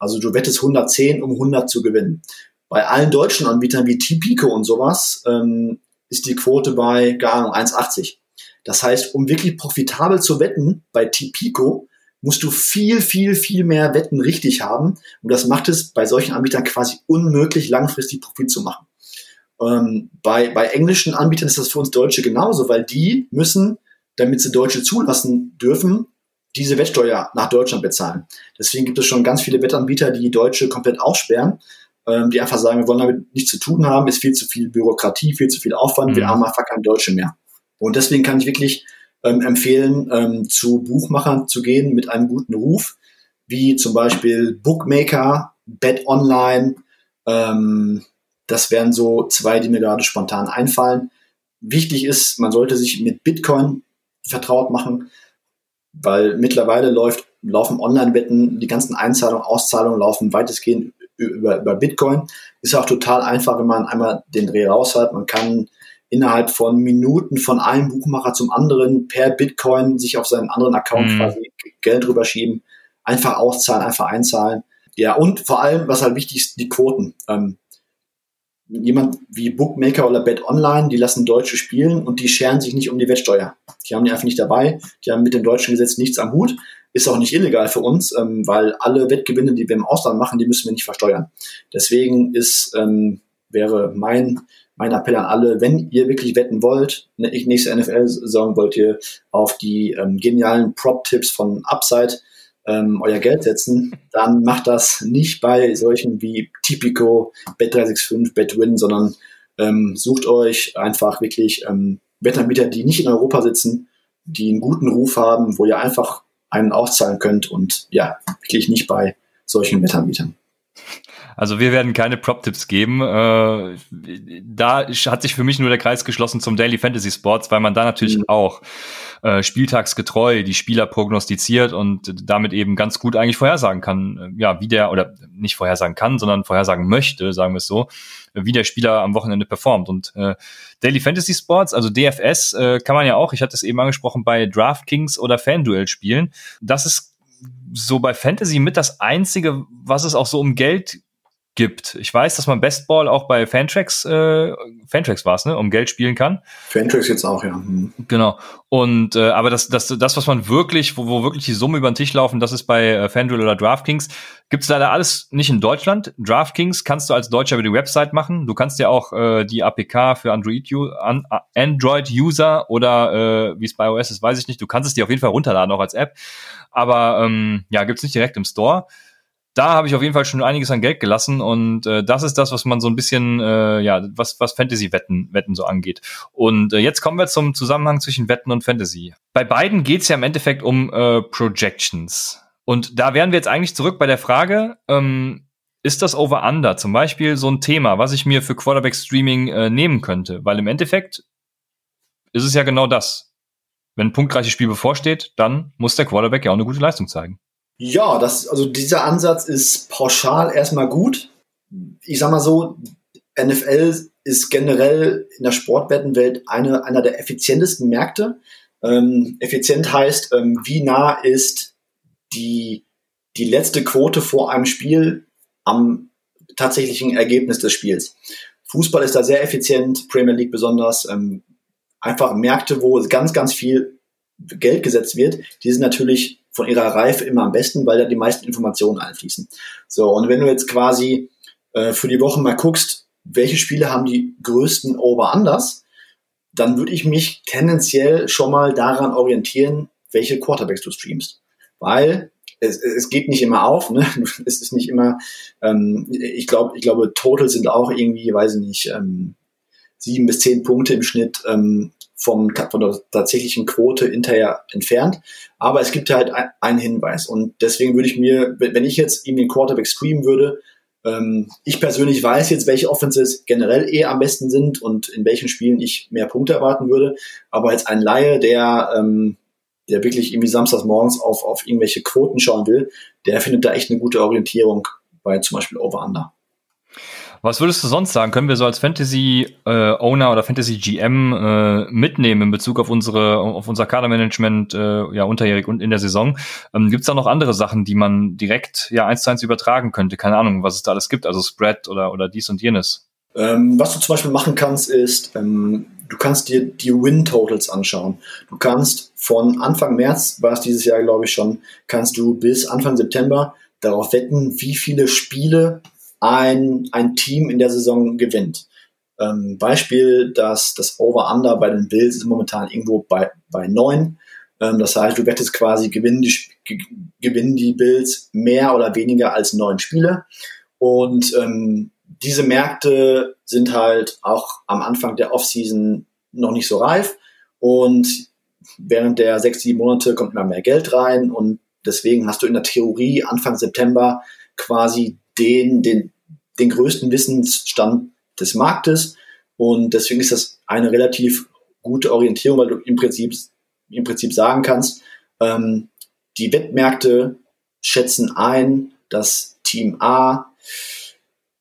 Also du wettest 110, um 100 zu gewinnen. Bei allen deutschen Anbietern wie T-Pico und sowas ähm, ist die Quote bei gar Ahnung, 1,80. Das heißt, um wirklich profitabel zu wetten bei T-Pico, musst du viel, viel, viel mehr Wetten richtig haben. Und das macht es bei solchen Anbietern quasi unmöglich, langfristig Profit zu machen. Ähm, bei, bei englischen Anbietern ist das für uns Deutsche genauso, weil die müssen, damit sie Deutsche zulassen dürfen, diese Wettsteuer nach Deutschland bezahlen. Deswegen gibt es schon ganz viele Wettanbieter, die Deutsche komplett aussperren, ähm, die einfach sagen, wir wollen damit nichts zu tun haben, ist viel zu viel Bürokratie, viel zu viel Aufwand, mhm. wir haben einfach keine Deutsche mehr. Und deswegen kann ich wirklich ähm, empfehlen, ähm, zu Buchmachern zu gehen mit einem guten Ruf, wie zum Beispiel Bookmaker, Bet Online, ähm, das wären so zwei, die mir gerade spontan einfallen. Wichtig ist, man sollte sich mit Bitcoin vertraut machen, weil mittlerweile läuft, laufen Online-Wetten, die ganzen Einzahlungen, Auszahlungen laufen weitestgehend über, über Bitcoin. Ist auch total einfach, wenn man einmal den Dreh raus hat. Man kann innerhalb von Minuten von einem Buchmacher zum anderen per Bitcoin sich auf seinen anderen Account mhm. quasi Geld rüberschieben, einfach auszahlen, einfach einzahlen. Ja, und vor allem, was halt wichtig ist, die Quoten. Ähm, jemand wie Bookmaker oder Bet Online, die lassen Deutsche spielen und die scheren sich nicht um die Wettsteuer. Die haben die einfach nicht dabei. Die haben mit dem deutschen Gesetz nichts am Hut. Ist auch nicht illegal für uns, ähm, weil alle Wettgewinne, die wir im Ausland machen, die müssen wir nicht versteuern. Deswegen ist, ähm, wäre mein, mein Appell an alle, wenn ihr wirklich wetten wollt, ne, nächste NFL-Saison wollt ihr auf die ähm, genialen Prop-Tipps von Upside ähm, euer Geld setzen, dann macht das nicht bei solchen wie Tipico, Bet365, BetWin, sondern ähm, sucht euch einfach wirklich ähm, Wettanbieter, die nicht in Europa sitzen, die einen guten Ruf haben, wo ihr einfach einen auszahlen könnt und ja, wirklich nicht bei solchen Wettanbietern. Also wir werden keine Prop-Tipps geben. Äh, da hat sich für mich nur der Kreis geschlossen zum Daily Fantasy Sports, weil man da natürlich mhm. auch äh, spieltagsgetreu die Spieler prognostiziert und damit eben ganz gut eigentlich vorhersagen kann, äh, ja, wie der, oder nicht vorhersagen kann, sondern vorhersagen möchte, sagen wir es so, wie der Spieler am Wochenende performt. Und äh, Daily Fantasy Sports, also DFS, äh, kann man ja auch, ich hatte es eben angesprochen, bei DraftKings oder FanDuel spielen. Das ist so bei Fantasy mit das einzige, was es auch so um Geld gibt. Ich weiß, dass man Bestball auch bei Fantrax, äh, Fantrax war es, ne, um Geld spielen kann. Fantrax jetzt auch, ja. Mhm. Genau. Und äh, aber das, das, das, was man wirklich, wo, wo wirklich die Summe über den Tisch laufen, das ist bei äh, FanDuel oder DraftKings. Gibt es leider alles nicht in Deutschland. DraftKings kannst du als Deutscher über die Website machen. Du kannst ja auch äh, die APK für Android-User Android oder äh, wie es bei iOS ist, weiß ich nicht. Du kannst es dir auf jeden Fall runterladen, auch als App. Aber ähm, ja, gibt's nicht direkt im Store da habe ich auf jeden Fall schon einiges an Geld gelassen und äh, das ist das, was man so ein bisschen, äh, ja, was, was Fantasy-Wetten Wetten so angeht. Und äh, jetzt kommen wir zum Zusammenhang zwischen Wetten und Fantasy. Bei beiden geht's ja im Endeffekt um äh, Projections. Und da wären wir jetzt eigentlich zurück bei der Frage, ähm, ist das Over-Under zum Beispiel so ein Thema, was ich mir für Quarterback-Streaming äh, nehmen könnte? Weil im Endeffekt ist es ja genau das. Wenn ein punktreiches Spiel bevorsteht, dann muss der Quarterback ja auch eine gute Leistung zeigen. Ja, das, also dieser Ansatz ist pauschal erstmal gut. Ich sag mal so, NFL ist generell in der Sportwettenwelt eine, einer der effizientesten Märkte. Ähm, effizient heißt, ähm, wie nah ist die, die letzte Quote vor einem Spiel am tatsächlichen Ergebnis des Spiels. Fußball ist da sehr effizient, Premier League besonders. Ähm, einfach Märkte, wo ganz, ganz viel Geld gesetzt wird, die sind natürlich von ihrer Reife immer am besten, weil da die meisten Informationen einfließen. So, und wenn du jetzt quasi äh, für die Woche mal guckst, welche Spiele haben die größten Over-Unders, dann würde ich mich tendenziell schon mal daran orientieren, welche Quarterbacks du streamst. Weil es, es geht nicht immer auf, ne? Es ist nicht immer, ähm, ich glaube, ich glaube, Total sind auch irgendwie, weiß ich nicht, ähm, sieben bis zehn Punkte im Schnitt ähm, vom, von der tatsächlichen Quote hinterher entfernt. Aber es gibt halt ein, einen Hinweis. Und deswegen würde ich mir, wenn ich jetzt ihm den Quarterback streamen würde, Ähm, ich persönlich weiß jetzt, welche Offenses generell eher am besten sind und in welchen Spielen ich mehr Punkte erwarten würde. Aber als ein Laie, der, ähm, der wirklich irgendwie samstags morgens auf, auf irgendwelche Quoten schauen will, der findet da echt eine gute Orientierung bei zum Beispiel Over-Under. Was würdest du sonst sagen? Können wir so als Fantasy-Owner äh, oder Fantasy-GM äh, mitnehmen in Bezug auf unsere, auf unser Kadermanagement äh, ja unterjährig und in der Saison? Ähm, gibt es da noch andere Sachen, die man direkt ja eins zu eins übertragen könnte? Keine Ahnung, was es da alles gibt, also Spread oder, oder dies und jenes. Ähm, was du zum Beispiel machen kannst, ist, ähm, du kannst dir die Win-Totals anschauen. Du kannst von Anfang März, war es dieses Jahr, glaube ich schon, kannst du bis Anfang September darauf wetten, wie viele Spiele ein, ein Team in der Saison gewinnt. Ähm, Beispiel, dass das Over-Under bei den Bills ist momentan irgendwo bei, bei neun. Ähm, das heißt, du wettest quasi, gewinnen die, gewinnen die Bills mehr oder weniger als neun Spiele. Und ähm, diese Märkte sind halt auch am Anfang der Offseason noch nicht so reif. Und während der sechs, sieben Monate kommt immer mehr Geld rein. Und deswegen hast du in der Theorie Anfang September quasi den, den, den größten Wissensstand des Marktes. Und deswegen ist das eine relativ gute Orientierung, weil du im Prinzip, im Prinzip sagen kannst, ähm, die Wettmärkte schätzen ein, dass Team A,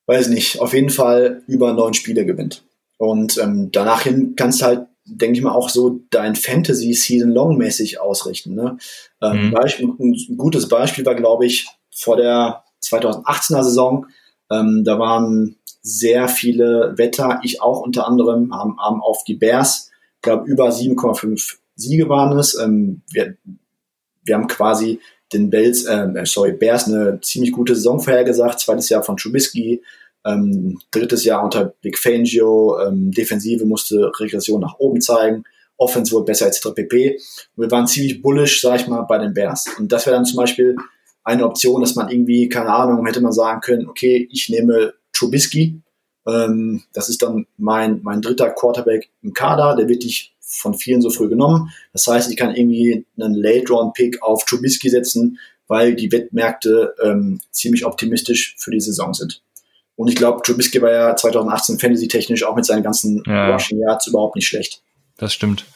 weiß nicht, auf jeden Fall über neun Spiele gewinnt. Und ähm, danach hin kannst du halt, denke ich mal, auch so dein Fantasy Season Long mäßig ausrichten. Ne? Ähm, mhm. Beispiel, ein gutes Beispiel war, glaube ich, vor der 2018er Saison ähm, da waren sehr viele Wetter, ich auch unter anderem, haben, haben auf die Bears, ich glaube über 7,5 Siege waren es. Ähm, wir, wir haben quasi den Bells, ähm, äh, sorry, Bears eine ziemlich gute Saison vorhergesagt. Zweites Jahr von Trubisky, ähm, drittes Jahr unter Big Fangio, ähm, Defensive musste Regression nach oben zeigen, Offense wurde besser etc. pp. Wir waren ziemlich bullish, sag ich mal, bei den Bears. Und das wäre dann zum Beispiel eine Option, dass man irgendwie, keine Ahnung, hätte man sagen können, okay, ich nehme Trubisky, ähm, das ist dann mein, mein dritter Quarterback im Kader, der wird nicht von vielen so früh genommen. Das heißt, ich kann irgendwie einen Late-Round-Pick auf Trubisky setzen, weil die Wettmärkte ähm, ziemlich optimistisch für die Saison sind. Und ich glaube, Trubisky war ja 2018 Fantasy-technisch auch mit seinen ganzen ja. Rushing Yards überhaupt nicht schlecht. Das stimmt.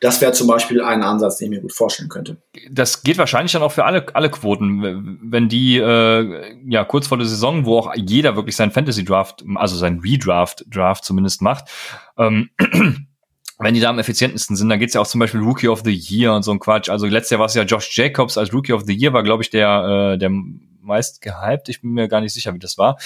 Das wäre zum Beispiel ein Ansatz, den ich mir gut vorstellen könnte. Das geht wahrscheinlich dann auch für alle, alle Quoten. Wenn die äh, ja kurz vor der Saison, wo auch jeder wirklich seinen Fantasy Draft, also seinen Redraft Draft zumindest macht, ähm, wenn die da am effizientesten sind, dann geht's ja auch zum Beispiel Rookie of the Year und so ein Quatsch. Also letztes Jahr war es ja Josh Jacobs als Rookie of the Year, war, glaube ich, der, äh, der meist gehypt. Ich bin mir gar nicht sicher, wie das war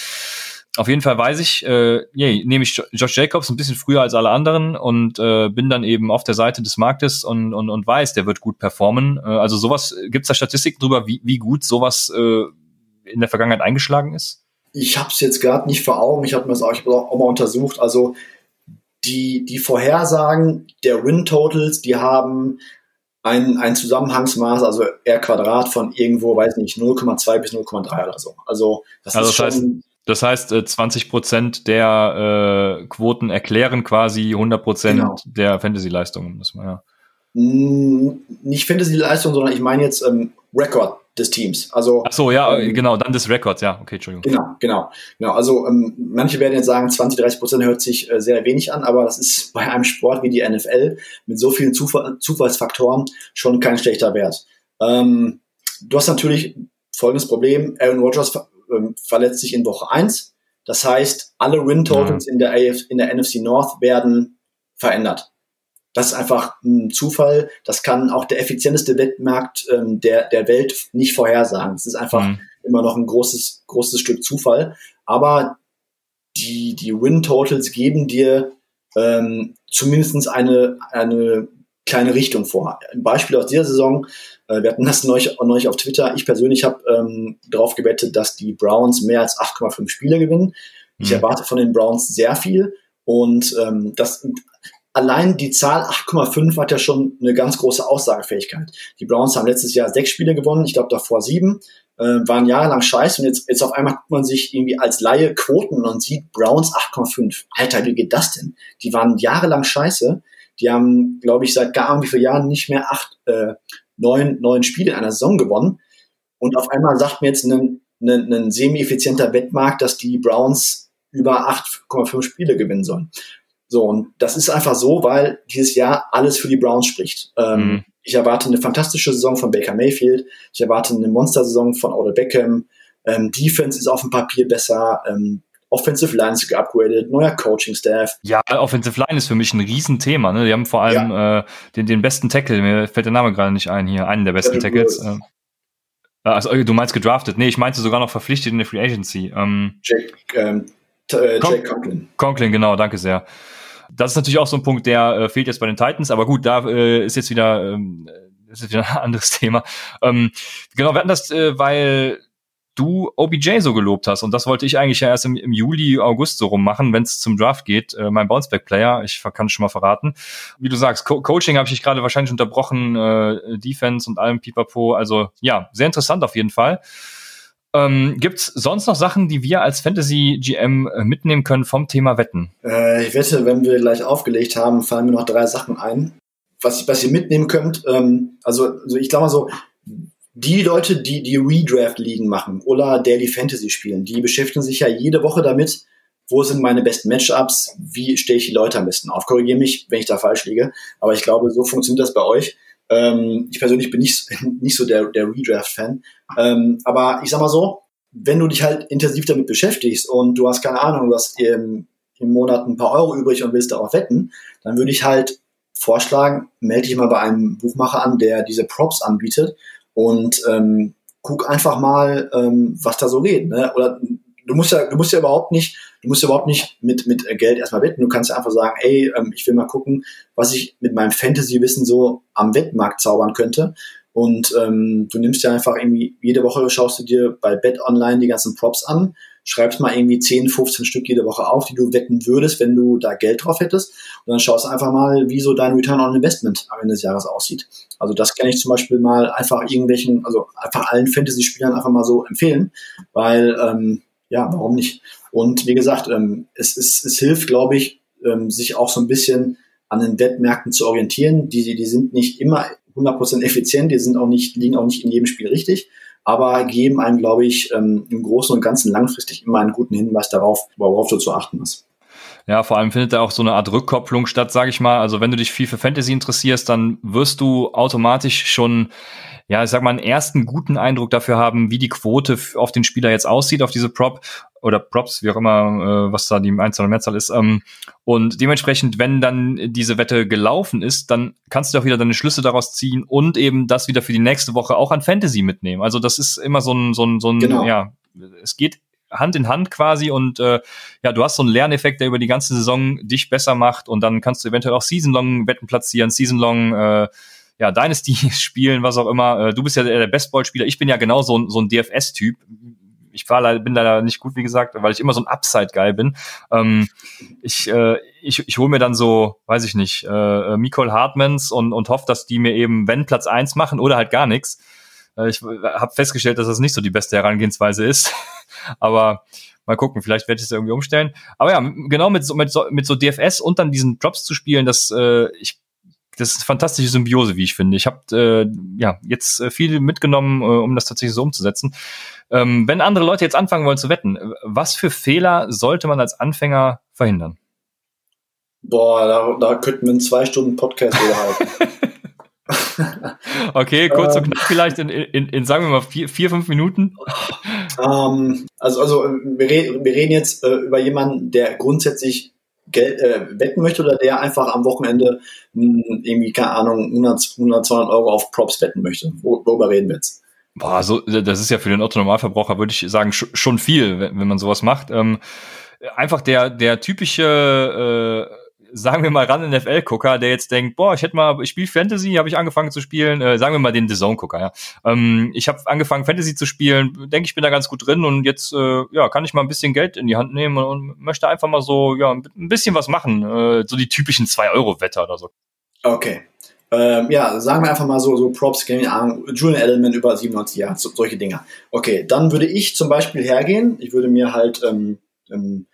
auf jeden Fall weiß ich, äh, yeah, nehme ich Josh Jacobs ein bisschen früher als alle anderen und äh, bin dann eben auf der Seite des Marktes und, und, und weiß, der wird gut performen. Äh, also sowas, gibt es da Statistiken drüber, wie, wie gut sowas äh, in der Vergangenheit eingeschlagen ist? Ich habe es jetzt gerade nicht vor Augen, ich habe mir das auch, auch mal untersucht. Also die, die Vorhersagen der Win-Totals, die haben ein, ein Zusammenhangsmaß, also R Quadrat von irgendwo, weiß nicht, 0,2 bis 0,3 oder so. Also das also ist das schon... Heißt das heißt, 20 äh, Prozent der äh, Quoten erklären quasi 100 Prozent genau. der Fantasy-Leistungen. Ja. Nicht Fantasy-Leistung, sondern ich meine jetzt ähm, Rekord des Teams. Also, Ach so, ja, ähm, genau, dann des Records, ja, okay, Entschuldigung. Genau, genau. genau. Also ähm, manche werden jetzt sagen, 20, 30 Prozent hört sich äh, sehr wenig an, aber das ist bei einem Sport wie die NFL mit so vielen Zufall Zufallsfaktoren schon kein schlechter Wert. Ähm, du hast natürlich folgendes Problem, Aaron Rodgers ähm, verletzt sich in Woche 1. Das heißt, alle Win-Totals ja. in, der AF, in der NFC North werden verändert. Das ist einfach ein Zufall. Das kann auch der effizienteste Wettmarkt ähm, der, der Welt nicht vorhersagen. Es ist einfach mhm. immer noch ein großes, großes Stück Zufall. Aber die, die Win-Totals geben dir ähm, zumindest eine, eine kleine Richtung vor. Ein Beispiel aus dieser Saison, äh, wir hatten das neulich, neulich auf Twitter, ich persönlich habe ähm, darauf gewettet, dass die Browns mehr als 8,5 Spiele gewinnen. Ich mhm. erwarte von den Browns sehr viel und ähm, das allein die Zahl 8,5 hat ja schon eine ganz große Aussagefähigkeit. Die Browns haben letztes Jahr sechs Spiele gewonnen, ich glaube davor sieben, äh, waren jahrelang scheiße und jetzt, jetzt auf einmal guckt man sich irgendwie als Laie Quoten und sieht Browns 8,5. Alter, wie geht das denn? Die waren jahrelang scheiße die haben, glaube ich, seit gar wie vielen Jahren nicht mehr acht, äh, neun, neun Spiele in einer Saison gewonnen. Und auf einmal sagt mir jetzt ein ein, ein semi-effizienter Wettmarkt, dass die Browns über 8,5 Spiele gewinnen sollen. So, und das ist einfach so, weil dieses Jahr alles für die Browns spricht. Ähm, mhm. Ich erwarte eine fantastische Saison von Baker Mayfield. Ich erwarte eine Monster-Saison von Odell Beckham. Ähm, Defense ist auf dem Papier besser. Ähm, Offensive Line ist geupgradet, neuer Coaching-Staff. Ja, Offensive Line ist für mich ein Riesenthema. Ne? Die haben vor allem ja. äh, den, den besten Tackle, mir fällt der Name gerade nicht ein hier, einen der besten Derek Tackles. Äh, also, du meinst gedraftet? Nee, ich meinte sogar noch verpflichtet in der Free Agency. Ähm, Jake, ähm, äh, Jake Conklin. Conklin, genau, danke sehr. Das ist natürlich auch so ein Punkt, der äh, fehlt jetzt bei den Titans, aber gut, da äh, ist jetzt wieder, ähm, ist jetzt wieder ein anderes Thema. Ähm, genau, wir hatten das, äh, weil du OBJ so gelobt hast. Und das wollte ich eigentlich ja erst im, im Juli, August so rummachen, wenn es zum Draft geht. Äh, mein Bounceback-Player, ich kann es schon mal verraten. Wie du sagst, Co Coaching habe ich gerade wahrscheinlich unterbrochen, äh, Defense und allem Pipapo. Also ja, sehr interessant auf jeden Fall. Ähm, Gibt es sonst noch Sachen, die wir als Fantasy GM äh, mitnehmen können vom Thema Wetten? Äh, ich wette, wenn wir gleich aufgelegt haben, fallen mir noch drei Sachen ein. Was, was ihr mitnehmen könnt, ähm, also, also ich glaube mal so, die Leute, die die Redraft-Ligen machen oder Daily Fantasy spielen, die beschäftigen sich ja jede Woche damit, wo sind meine besten Matchups, wie stelle ich die Leute am besten auf. Korrigiere mich, wenn ich da falsch liege, aber ich glaube, so funktioniert das bei euch. Ähm, ich persönlich bin nicht, nicht so der, der Redraft-Fan, ähm, aber ich sag mal so, wenn du dich halt intensiv damit beschäftigst und du hast keine Ahnung, du hast im, im Monat ein paar Euro übrig und willst darauf wetten, dann würde ich halt vorschlagen, melde dich mal bei einem Buchmacher an, der diese Props anbietet und ähm, guck einfach mal, ähm, was da so geht. Ne? Oder du musst ja, du musst ja überhaupt nicht, du musst ja überhaupt nicht mit mit Geld erstmal wetten. Du kannst ja einfach sagen, ey, ähm, ich will mal gucken, was ich mit meinem Fantasy-Wissen so am Wettmarkt zaubern könnte. Und ähm, du nimmst ja einfach irgendwie jede Woche schaust du dir bei Bet Online die ganzen Props an schreibst mal irgendwie 10, 15 Stück jede Woche auf, die du wetten würdest, wenn du da Geld drauf hättest. Und dann schaust du einfach mal, wie so dein Return on Investment am Ende des Jahres aussieht. Also das kann ich zum Beispiel mal einfach irgendwelchen, also einfach allen Fantasy-Spielern einfach mal so empfehlen, weil, ähm, ja, warum nicht? Und wie gesagt, ähm, es, es, es hilft, glaube ich, ähm, sich auch so ein bisschen an den Wettmärkten zu orientieren. Die, die sind nicht immer 100% effizient, die sind auch nicht, liegen auch nicht in jedem Spiel richtig aber geben einem, glaube ich, ähm, im Großen und Ganzen langfristig immer einen guten Hinweis darauf, worauf du zu achten hast. Ja, vor allem findet da auch so eine Art Rückkopplung statt, sage ich mal. Also wenn du dich viel für Fantasy interessierst, dann wirst du automatisch schon ja, ich sag mal, einen ersten guten Eindruck dafür haben, wie die Quote auf den Spieler jetzt aussieht, auf diese Prop oder Props, wie auch immer, äh, was da die Einzahl oder Mehrzahl ist. Ähm, und dementsprechend, wenn dann diese Wette gelaufen ist, dann kannst du auch wieder deine Schlüsse daraus ziehen und eben das wieder für die nächste Woche auch an Fantasy mitnehmen. Also das ist immer so ein, so ein, so ein, genau. ja, es geht Hand in Hand quasi und äh, ja, du hast so einen Lerneffekt, der über die ganze Saison dich besser macht und dann kannst du eventuell auch Season-Long-Wetten platzieren, Season-Long äh, ja, Dynasty spielen, was auch immer. Äh, du bist ja der Bestball-Spieler. Ich bin ja genau so, so ein DFS-Typ. Ich war leider, bin leider nicht gut, wie gesagt, weil ich immer so ein Upside-Guy bin. Ähm, ich äh, ich, ich hole mir dann so, weiß ich nicht, äh, Nicole Hartmans und, und hoffe, dass die mir eben, wenn Platz eins machen oder halt gar nichts. Äh, ich habe festgestellt, dass das nicht so die beste Herangehensweise ist. Aber mal gucken, vielleicht werde ich es irgendwie umstellen. Aber ja, genau mit so, mit so, mit so DFS und dann diesen Drops zu spielen, das äh, ich das ist eine fantastische Symbiose, wie ich finde. Ich habe äh, ja jetzt äh, viel mitgenommen, äh, um das tatsächlich so umzusetzen. Ähm, wenn andere Leute jetzt anfangen wollen zu wetten, was für Fehler sollte man als Anfänger verhindern? Boah, da, da könnten wir einen zwei Stunden Podcast halten. okay, kurz und ähm. knapp vielleicht in, in, in, sagen wir mal, vier, vier fünf Minuten. Ähm, also, also wir, reden, wir reden jetzt äh, über jemanden, der grundsätzlich Geld, äh, wetten möchte oder der einfach am Wochenende mh, hm, irgendwie, keine Ahnung, 100, 100, 200 Euro auf Props wetten möchte. Wo, worüber reden wir jetzt? Boah, so, das ist ja für den Otto-Normalverbraucher, würde ich sagen, schon viel, wenn, wenn man sowas macht. Ähm, einfach der, der typische äh, sagen wir mal ran NFL-Gucker, der jetzt denkt, boah, ich hätte mal, ich spiele Fantasy, habe ich angefangen zu spielen, äh, sagen wir mal den The Zone-Gucker, ja. Ähm, ich habe angefangen Fantasy zu spielen, denke ich bin da ganz gut drin und jetzt äh, ja, kann ich mal ein bisschen Geld in die Hand nehmen und, und möchte einfach mal so ja ein bisschen was machen, äh, so die typischen 2-Euro-Wetter oder so. Okay. Ähm, ja, sagen wir einfach mal so, so Props, keine Ahnung, Julian Edelman über 97 Jahre, so, solche Dinger. Okay, dann würde ich zum Beispiel hergehen, ich würde mir halt ähm, ähm,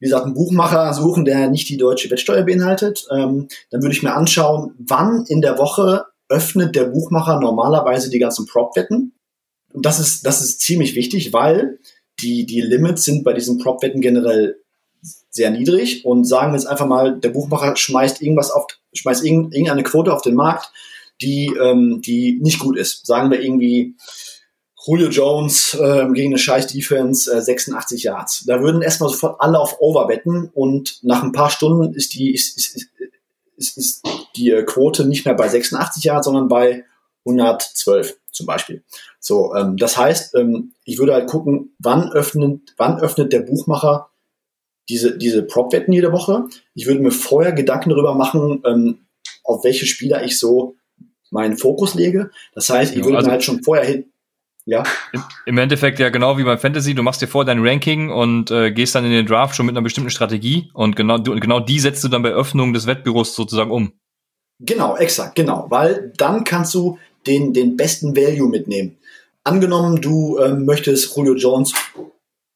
wie gesagt, einen Buchmacher suchen, der nicht die deutsche Wettsteuer beinhaltet. Ähm, dann würde ich mir anschauen, wann in der Woche öffnet der Buchmacher normalerweise die ganzen Prop-Wetten. das ist, das ist ziemlich wichtig, weil die, die Limits sind bei diesen Prop-Wetten generell sehr niedrig und sagen wir jetzt einfach mal, der Buchmacher schmeißt irgendwas auf, schmeißt irgendeine Quote auf den Markt, die, ähm, die nicht gut ist. Sagen wir irgendwie Julio Jones äh, gegen eine scheiß Defense äh, 86 Yards. Da würden erstmal sofort alle auf Over wetten und nach ein paar Stunden ist die, ist, ist, ist, ist die äh, Quote nicht mehr bei 86 Yards, sondern bei 112 zum Beispiel. So, ähm, das heißt, ähm, ich würde halt gucken, wann öffnet, wann öffnet der Buchmacher diese, diese Prop-Wetten jede Woche. Ich würde mir vorher Gedanken darüber machen, ähm, auf welche Spieler ich so meinen Fokus lege. Das heißt, ich würde also, halt schon vorher hin. Ja. Im, Im, Endeffekt ja genau wie beim Fantasy, du machst dir vor dein Ranking und äh, gehst dann in den Draft schon mit einer bestimmten Strategie und genau, du, genau die setzt du dann bei Öffnung des Wettbüros sozusagen um. Genau, exakt, genau. Weil dann kannst du den, den besten Value mitnehmen. Angenommen, du ähm, möchtest Julio Jones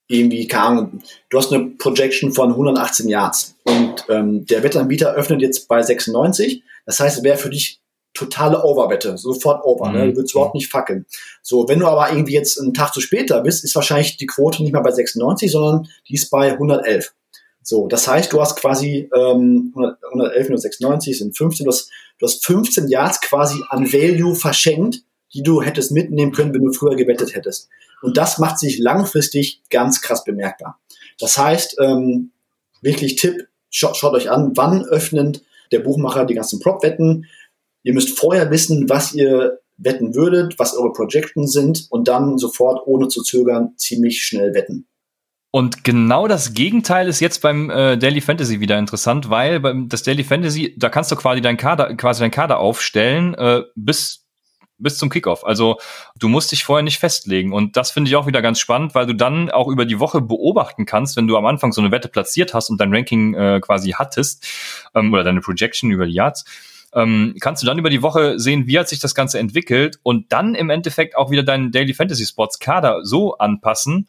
irgendwie, Ahnung, du hast eine Projection von 118 Yards und ähm, der Wettanbieter öffnet jetzt bei 96. Das heißt, es wäre für dich totale Overwette, sofort over, ne? mhm. ne? du würdest überhaupt nicht fackeln. So, wenn du aber irgendwie jetzt einen Tag zu später bist, ist wahrscheinlich die Quote nicht mehr bei 96, sondern die ist bei 111. So, das heißt, du hast quasi ähm, 111 minus 96 sind 15, du hast, du hast 15 Yards quasi an Value verschenkt, die du hättest mitnehmen können, wenn du früher gewettet hättest. Und das macht sich langfristig ganz krass bemerkbar. Das heißt, ähm, wirklich Tipp, schaut, schaut euch an, wann öffnet der Buchmacher die ganzen Prop-Wetten. Ihr müsst vorher wissen, was ihr wetten würdet, was eure Projections sind und dann sofort ohne zu zögern ziemlich schnell wetten. Und genau das Gegenteil ist jetzt beim äh, Daily Fantasy wieder interessant, weil beim das Daily Fantasy, da kannst du quasi deinen Kader, quasi deinen Kader aufstellen, äh, bis bis zum Kickoff. Also du musst dich vorher nicht festlegen. Und das finde ich auch wieder ganz spannend, weil du dann auch über die Woche beobachten kannst, wenn du am Anfang so eine Wette platziert hast und dein Ranking äh, quasi hattest, ähm, oder deine Projection über die Yards, ähm, kannst du dann über die Woche sehen, wie hat sich das Ganze entwickelt und dann im Endeffekt auch wieder deinen Daily Fantasy Sports Kader so anpassen,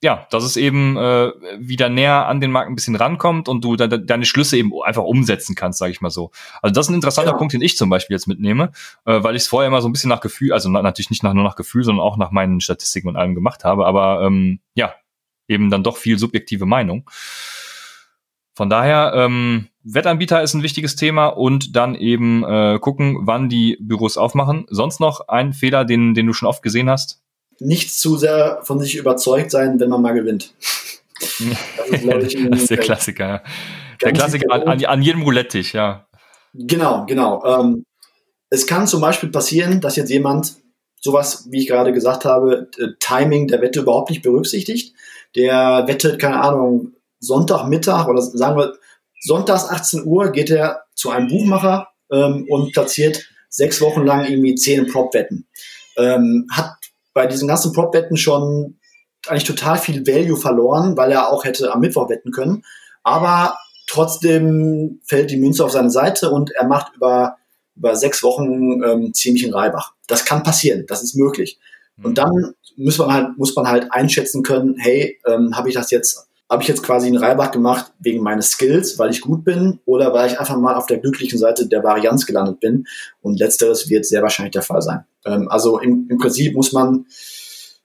ja, dass es eben äh, wieder näher an den Markt ein bisschen rankommt und du de deine Schlüsse eben einfach umsetzen kannst, sage ich mal so. Also das ist ein interessanter genau. Punkt, den ich zum Beispiel jetzt mitnehme, äh, weil ich es vorher immer so ein bisschen nach Gefühl, also na natürlich nicht nach, nur nach Gefühl, sondern auch nach meinen Statistiken und allem gemacht habe, aber ähm, ja, eben dann doch viel subjektive Meinung. Von daher, ähm, Wettanbieter ist ein wichtiges Thema und dann eben äh, gucken, wann die Büros aufmachen. Sonst noch ein Fehler, den, den du schon oft gesehen hast? nicht zu sehr von sich überzeugt sein, wenn man mal gewinnt. Das ist, ich, das ist der Klassiker. Der Klassiker an, an, jedem Roulette-Tisch, ja. Genau, genau. Ähm, es kann zum Beispiel passieren, dass jetzt jemand sowas, wie ich gerade gesagt habe, äh, Timing der Wette überhaupt nicht berücksichtigt. Der wettet, keine Ahnung, Sonntagmittag oder sagen wir sonntags 18 Uhr geht er zu einem Buchmacher ähm, und platziert sechs Wochen lang irgendwie zehn Prop-Wetten. Ähm, hat bei diesen ganzen Prop-Wetten schon eigentlich total viel Value verloren, weil er auch hätte am Mittwoch wetten können. Aber trotzdem fällt die Münze auf seine Seite und er macht über, über sechs Wochen ähm, ziemlich in Reibach. Das kann passieren, das ist möglich. Und mhm. dann muss man halt, muss man halt einschätzen können, hey, ähm, habe ich das jetzt habe ich jetzt quasi einen Reibach gemacht wegen meines Skills, weil ich gut bin, oder weil ich einfach mal auf der glücklichen Seite der Varianz gelandet bin. Und letzteres wird sehr wahrscheinlich der Fall sein. Ähm, also im, im, Prinzip muss man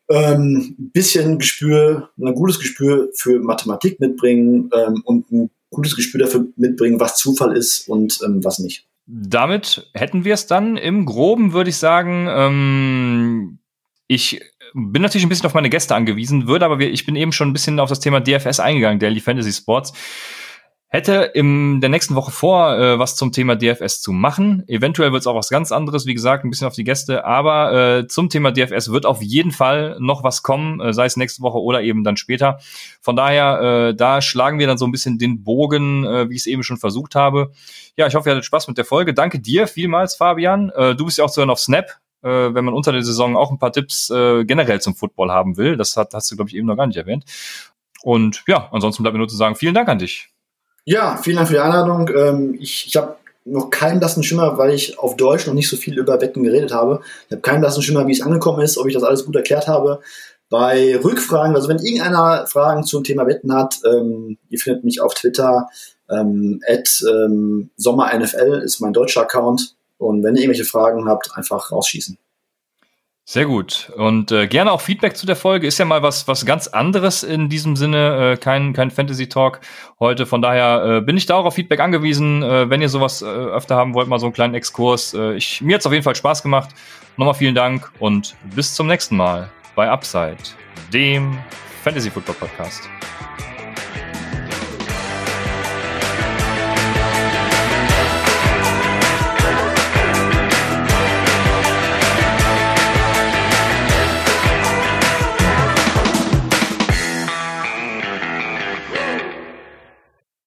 ähm, ein bisschen Gespür, ein gutes Gespür für Mathematik mitbringen ähm, und ein gutes Gespür dafür mitbringen, was Zufall ist und ähm, was nicht. Damit hätten wir es dann im Groben, würde ich sagen. Ähm, ich bin natürlich ein bisschen auf meine Gäste angewiesen, würde aber, ich bin eben schon ein bisschen auf das Thema DFS eingegangen, Daily Fantasy Sports. Hätte in der nächsten Woche vor, äh, was zum Thema DFS zu machen. Eventuell wird es auch was ganz anderes, wie gesagt, ein bisschen auf die Gäste. Aber äh, zum Thema DFS wird auf jeden Fall noch was kommen, äh, sei es nächste Woche oder eben dann später. Von daher, äh, da schlagen wir dann so ein bisschen den Bogen, äh, wie ich es eben schon versucht habe. Ja, ich hoffe, ihr hattet Spaß mit der Folge. Danke dir vielmals, Fabian. Äh, du bist ja auch zu hören auf Snap äh, wenn man unter der Saison auch ein paar Tipps äh, generell zum Football haben will. Das hat, hast du, glaube ich, eben noch gar nicht erwähnt. Und ja, ansonsten bleibt mir nur zu sagen, vielen Dank an dich. Ja, vielen Dank für die Einladung. Ähm, ich ich habe noch keinen blassen Schimmer, weil ich auf Deutsch noch nicht so viel über Wetten geredet habe. Ich habe keinen blassen Schimmer, wie es angekommen ist, ob ich das alles gut erklärt habe. Bei Rückfragen, also wenn irgendeiner Fragen zum Thema Wetten hat, ähm, ihr findet mich auf Twitter, ähm, at ähm, SommerNFL ist mein deutscher Account. Und wenn ihr irgendwelche Fragen habt, einfach rausschießen. Sehr gut. Und äh, gerne auch Feedback zu der Folge. Ist ja mal was, was ganz anderes in diesem Sinne. Äh, kein, kein Fantasy Talk heute. Von daher äh, bin ich da auch auf Feedback angewiesen. Äh, wenn ihr sowas äh, öfter haben wollt, mal so einen kleinen Exkurs. Äh, ich, mir hat's auf jeden Fall Spaß gemacht. Nochmal vielen Dank und bis zum nächsten Mal bei Upside, dem Fantasy Football Podcast.